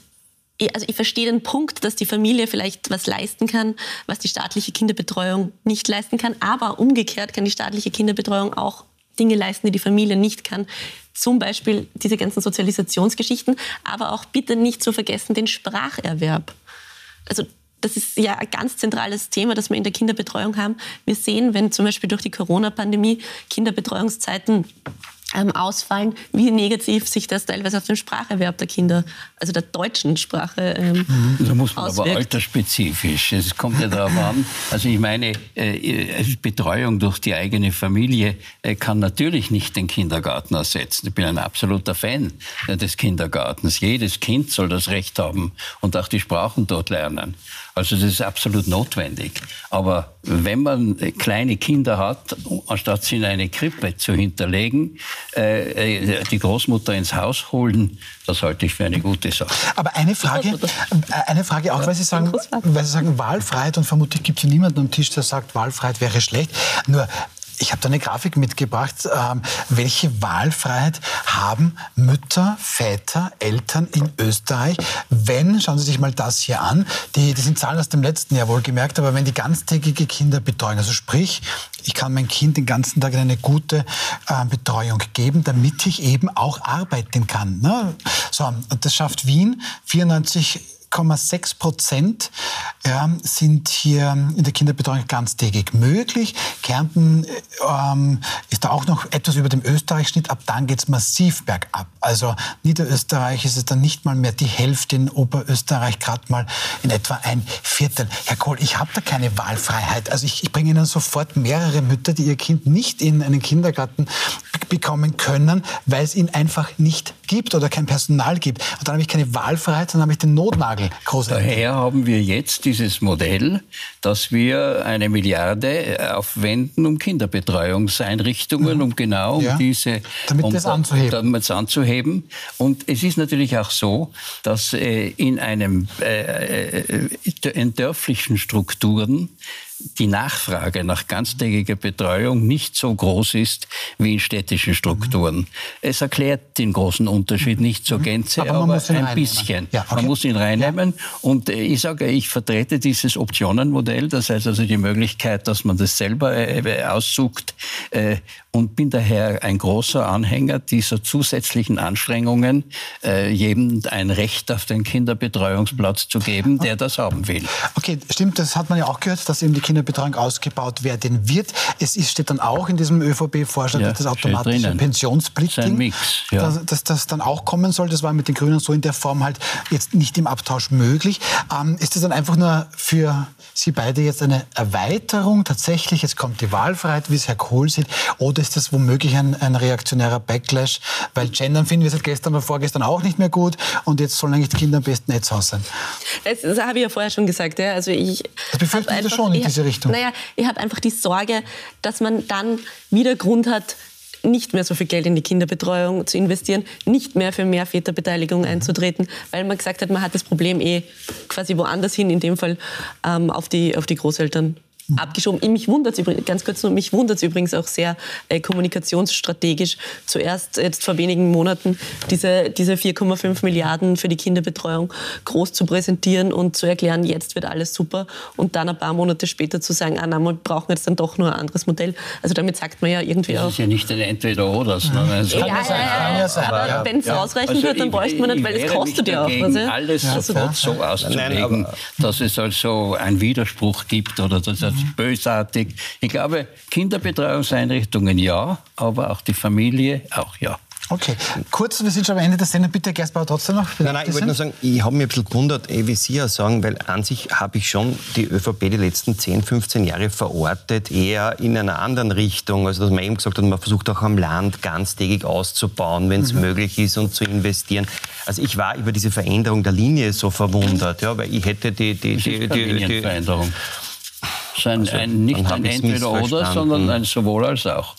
also ich verstehe den Punkt, dass die Familie vielleicht was leisten kann, was die staatliche Kinderbetreuung nicht leisten kann. Aber umgekehrt kann die staatliche Kinderbetreuung auch Dinge leisten, die die Familie nicht kann. Zum Beispiel diese ganzen Sozialisationsgeschichten, aber auch bitte nicht zu vergessen den Spracherwerb. Also das ist ja ein ganz zentrales Thema, das wir in der Kinderbetreuung haben. Wir sehen, wenn zum Beispiel durch die Corona-Pandemie Kinderbetreuungszeiten ausfallen, wie negativ sich das teilweise auf den Spracherwerb der Kinder, also der deutschen Sprache ähm, mhm. Da muss man auswirkt. aber altersspezifisch. Es kommt ja darauf an. Also ich meine, äh, Betreuung durch die eigene Familie äh, kann natürlich nicht den Kindergarten ersetzen. Ich bin ein absoluter Fan äh, des Kindergartens. Jedes Kind soll das Recht haben und auch die Sprachen dort lernen. Also das ist absolut notwendig. Aber wenn man kleine Kinder hat, anstatt sie in eine Krippe zu hinterlegen, äh, äh, die Großmutter ins Haus holen, das halte ich für eine gute Sache. Aber eine Frage, äh, eine Frage auch, weil Sie sagen, weil Sie sagen Wahlfreiheit und vermutlich gibt es niemanden am Tisch, der sagt, Wahlfreiheit wäre schlecht. Nur ich habe da eine Grafik mitgebracht. Ähm, welche Wahlfreiheit haben Mütter, Väter, Eltern in Österreich, wenn, schauen Sie sich mal das hier an, die, das sind Zahlen aus dem letzten Jahr wohlgemerkt, aber wenn die ganztägige Kinderbetreuung, also sprich, ich kann mein Kind den ganzen Tag eine gute äh, Betreuung geben, damit ich eben auch arbeiten kann. Ne? So, das schafft Wien 94 8,6 Prozent ja, sind hier in der Kinderbetreuung ganztägig möglich. Kärnten ähm, ist da auch noch etwas über dem Österreich-Schnitt. Ab dann geht es massiv bergab. Also Niederösterreich ist es dann nicht mal mehr die Hälfte, in Oberösterreich gerade mal in etwa ein Viertel. Herr Kohl, ich habe da keine Wahlfreiheit. Also ich, ich bringe Ihnen sofort mehrere Mütter, die ihr Kind nicht in einen Kindergarten bekommen können, weil es ihn einfach nicht gibt oder kein Personal gibt. Und dann habe ich keine Wahlfreiheit, dann habe ich den Notnagel groß. Daher haben wir jetzt dieses Modell, dass wir eine Milliarde aufwenden, um Kinderbetreuungseinrichtungen, mhm. um genau ja. diese damit um, das anzuheben. Damit anzuheben. Und es ist natürlich auch so, dass äh, in einem äh, äh in dörflichen Strukturen die Nachfrage nach ganztägiger Betreuung nicht so groß ist wie in städtischen Strukturen. Mhm. Es erklärt den großen Unterschied nicht zur mhm. Gänze, aber, aber ein bisschen. Ja, okay. Man muss ihn reinnehmen. Ja. Und äh, ich sage, ich vertrete dieses Optionenmodell, das heißt also die Möglichkeit, dass man das selber äh, aussucht äh, und bin daher ein großer Anhänger dieser zusätzlichen Anstrengungen, jedem ein Recht auf den Kinderbetreuungsplatz zu geben, der das haben will. Okay, stimmt, das hat man ja auch gehört, dass eben die Kinderbetreuung ausgebaut werden wird. Es ist, steht dann auch in diesem ÖVP-Vorschlag, ja, das automatische Pensionspflichtding, ja. dass, dass, das dann auch kommen soll. Das war mit den Grünen so in der Form halt jetzt nicht im Abtausch möglich. Ähm, ist das dann einfach nur für Sie beide jetzt eine Erweiterung tatsächlich? Es kommt die Wahlfreiheit, wie es Herr Kohl sieht, oder ist das womöglich ein, ein reaktionärer Backlash? Weil Gendern finden wir seit gestern oder vorgestern auch nicht mehr gut und jetzt sollen eigentlich die Kinder am besten Netz aus sein. Das, das habe ich ja vorher schon gesagt. Ja. Also ich das befürchten Sie schon in diese Richtung? Naja, ich habe einfach die Sorge, dass man dann wieder Grund hat, nicht mehr so viel Geld in die Kinderbetreuung zu investieren, nicht mehr für mehr Väterbeteiligung mhm. einzutreten, weil man gesagt hat, man hat das Problem eh quasi woanders hin, in dem Fall ähm, auf, die, auf die Großeltern abgeschoben. Mich wundert übrigens, ganz kurz nur, mich wundert es übrigens auch sehr äh, kommunikationsstrategisch. Zuerst jetzt vor wenigen Monaten diese, diese 4,5 Milliarden für die Kinderbetreuung groß zu präsentieren und zu erklären, jetzt wird alles super und dann ein paar Monate später zu sagen, ah, nein, wir brauchen jetzt dann doch nur ein anderes Modell. Also damit sagt man ja irgendwie auch... Das ist ja nicht ein Entweder-Oder. Ja, ja, ja, ja, aber wenn es ausreichen also wird, dann bräuchte man nicht, weil es kostet ja auch was. Ja? alles ja. sofort so auszulegen, Nein, dass es also einen Widerspruch gibt oder dass das mhm. bösartig. Ich glaube, Kinderbetreuungseinrichtungen ja, aber auch die Familie auch ja. Okay, kurz, wir sind schon am Ende der Sendung. Bitte, Gersbauer, trotzdem noch. Nein, nein, ich wollte nur sagen, ich habe mich ein bisschen gewundert, eh, wie Sie ja sagen, weil an sich habe ich schon die ÖVP die letzten 10, 15 Jahre verortet, eher in einer anderen Richtung. Also, dass man eben gesagt hat, man versucht auch am Land ganztägig auszubauen, wenn es mhm. möglich ist und zu investieren. Also, ich war über diese Veränderung der Linie so verwundert, ja, weil ich hätte die... die, die, die, die Veränderung. Ein, also, ein, nicht ein Entweder-Oder, sondern ein sowohl als auch.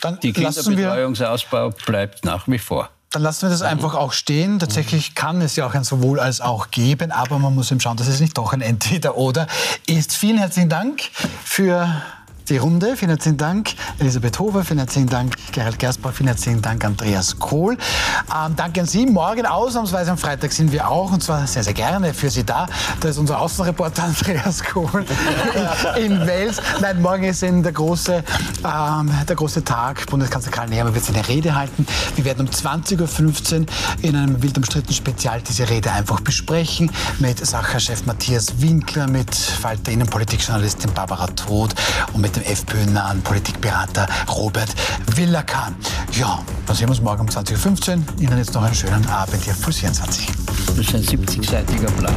Dann Die Kinderbetreuungsausbau bleibt nach wie vor. Dann lassen wir das einfach auch stehen. Tatsächlich kann es ja auch ein sowohl als auch geben, aber man muss eben schauen, dass es nicht doch ein Entweder-Oder ist. Vielen herzlichen Dank für die Runde. Vielen herzlichen Dank, Elisabeth Hofer. Vielen herzlichen Dank, Gerald Gersbach. Vielen herzlichen Dank, Andreas Kohl. Ähm, danke an Sie. Morgen ausnahmsweise am Freitag sind wir auch und zwar sehr, sehr gerne für Sie da. Da ist unser Außenreporter Andreas Kohl in Wels. Nein, morgen ist in der große, ähm, der große Tag. Bundeskanzler Karl Nehammer wird seine Rede halten. Wir werden um 20.15 Uhr in einem wild umstritten Spezial diese Rede einfach besprechen mit Sacherchef Matthias Winkler, mit Falter Innenpolitikjournalistin Barbara Todt und mit dem FPÖ-nahen Politikberater Robert Villakan. Ja, dann sehen wir uns morgen um 20.15 Uhr. Ihnen jetzt noch einen schönen Abend hier auf Puls 24. Das ist ein 70-seitiger Plan.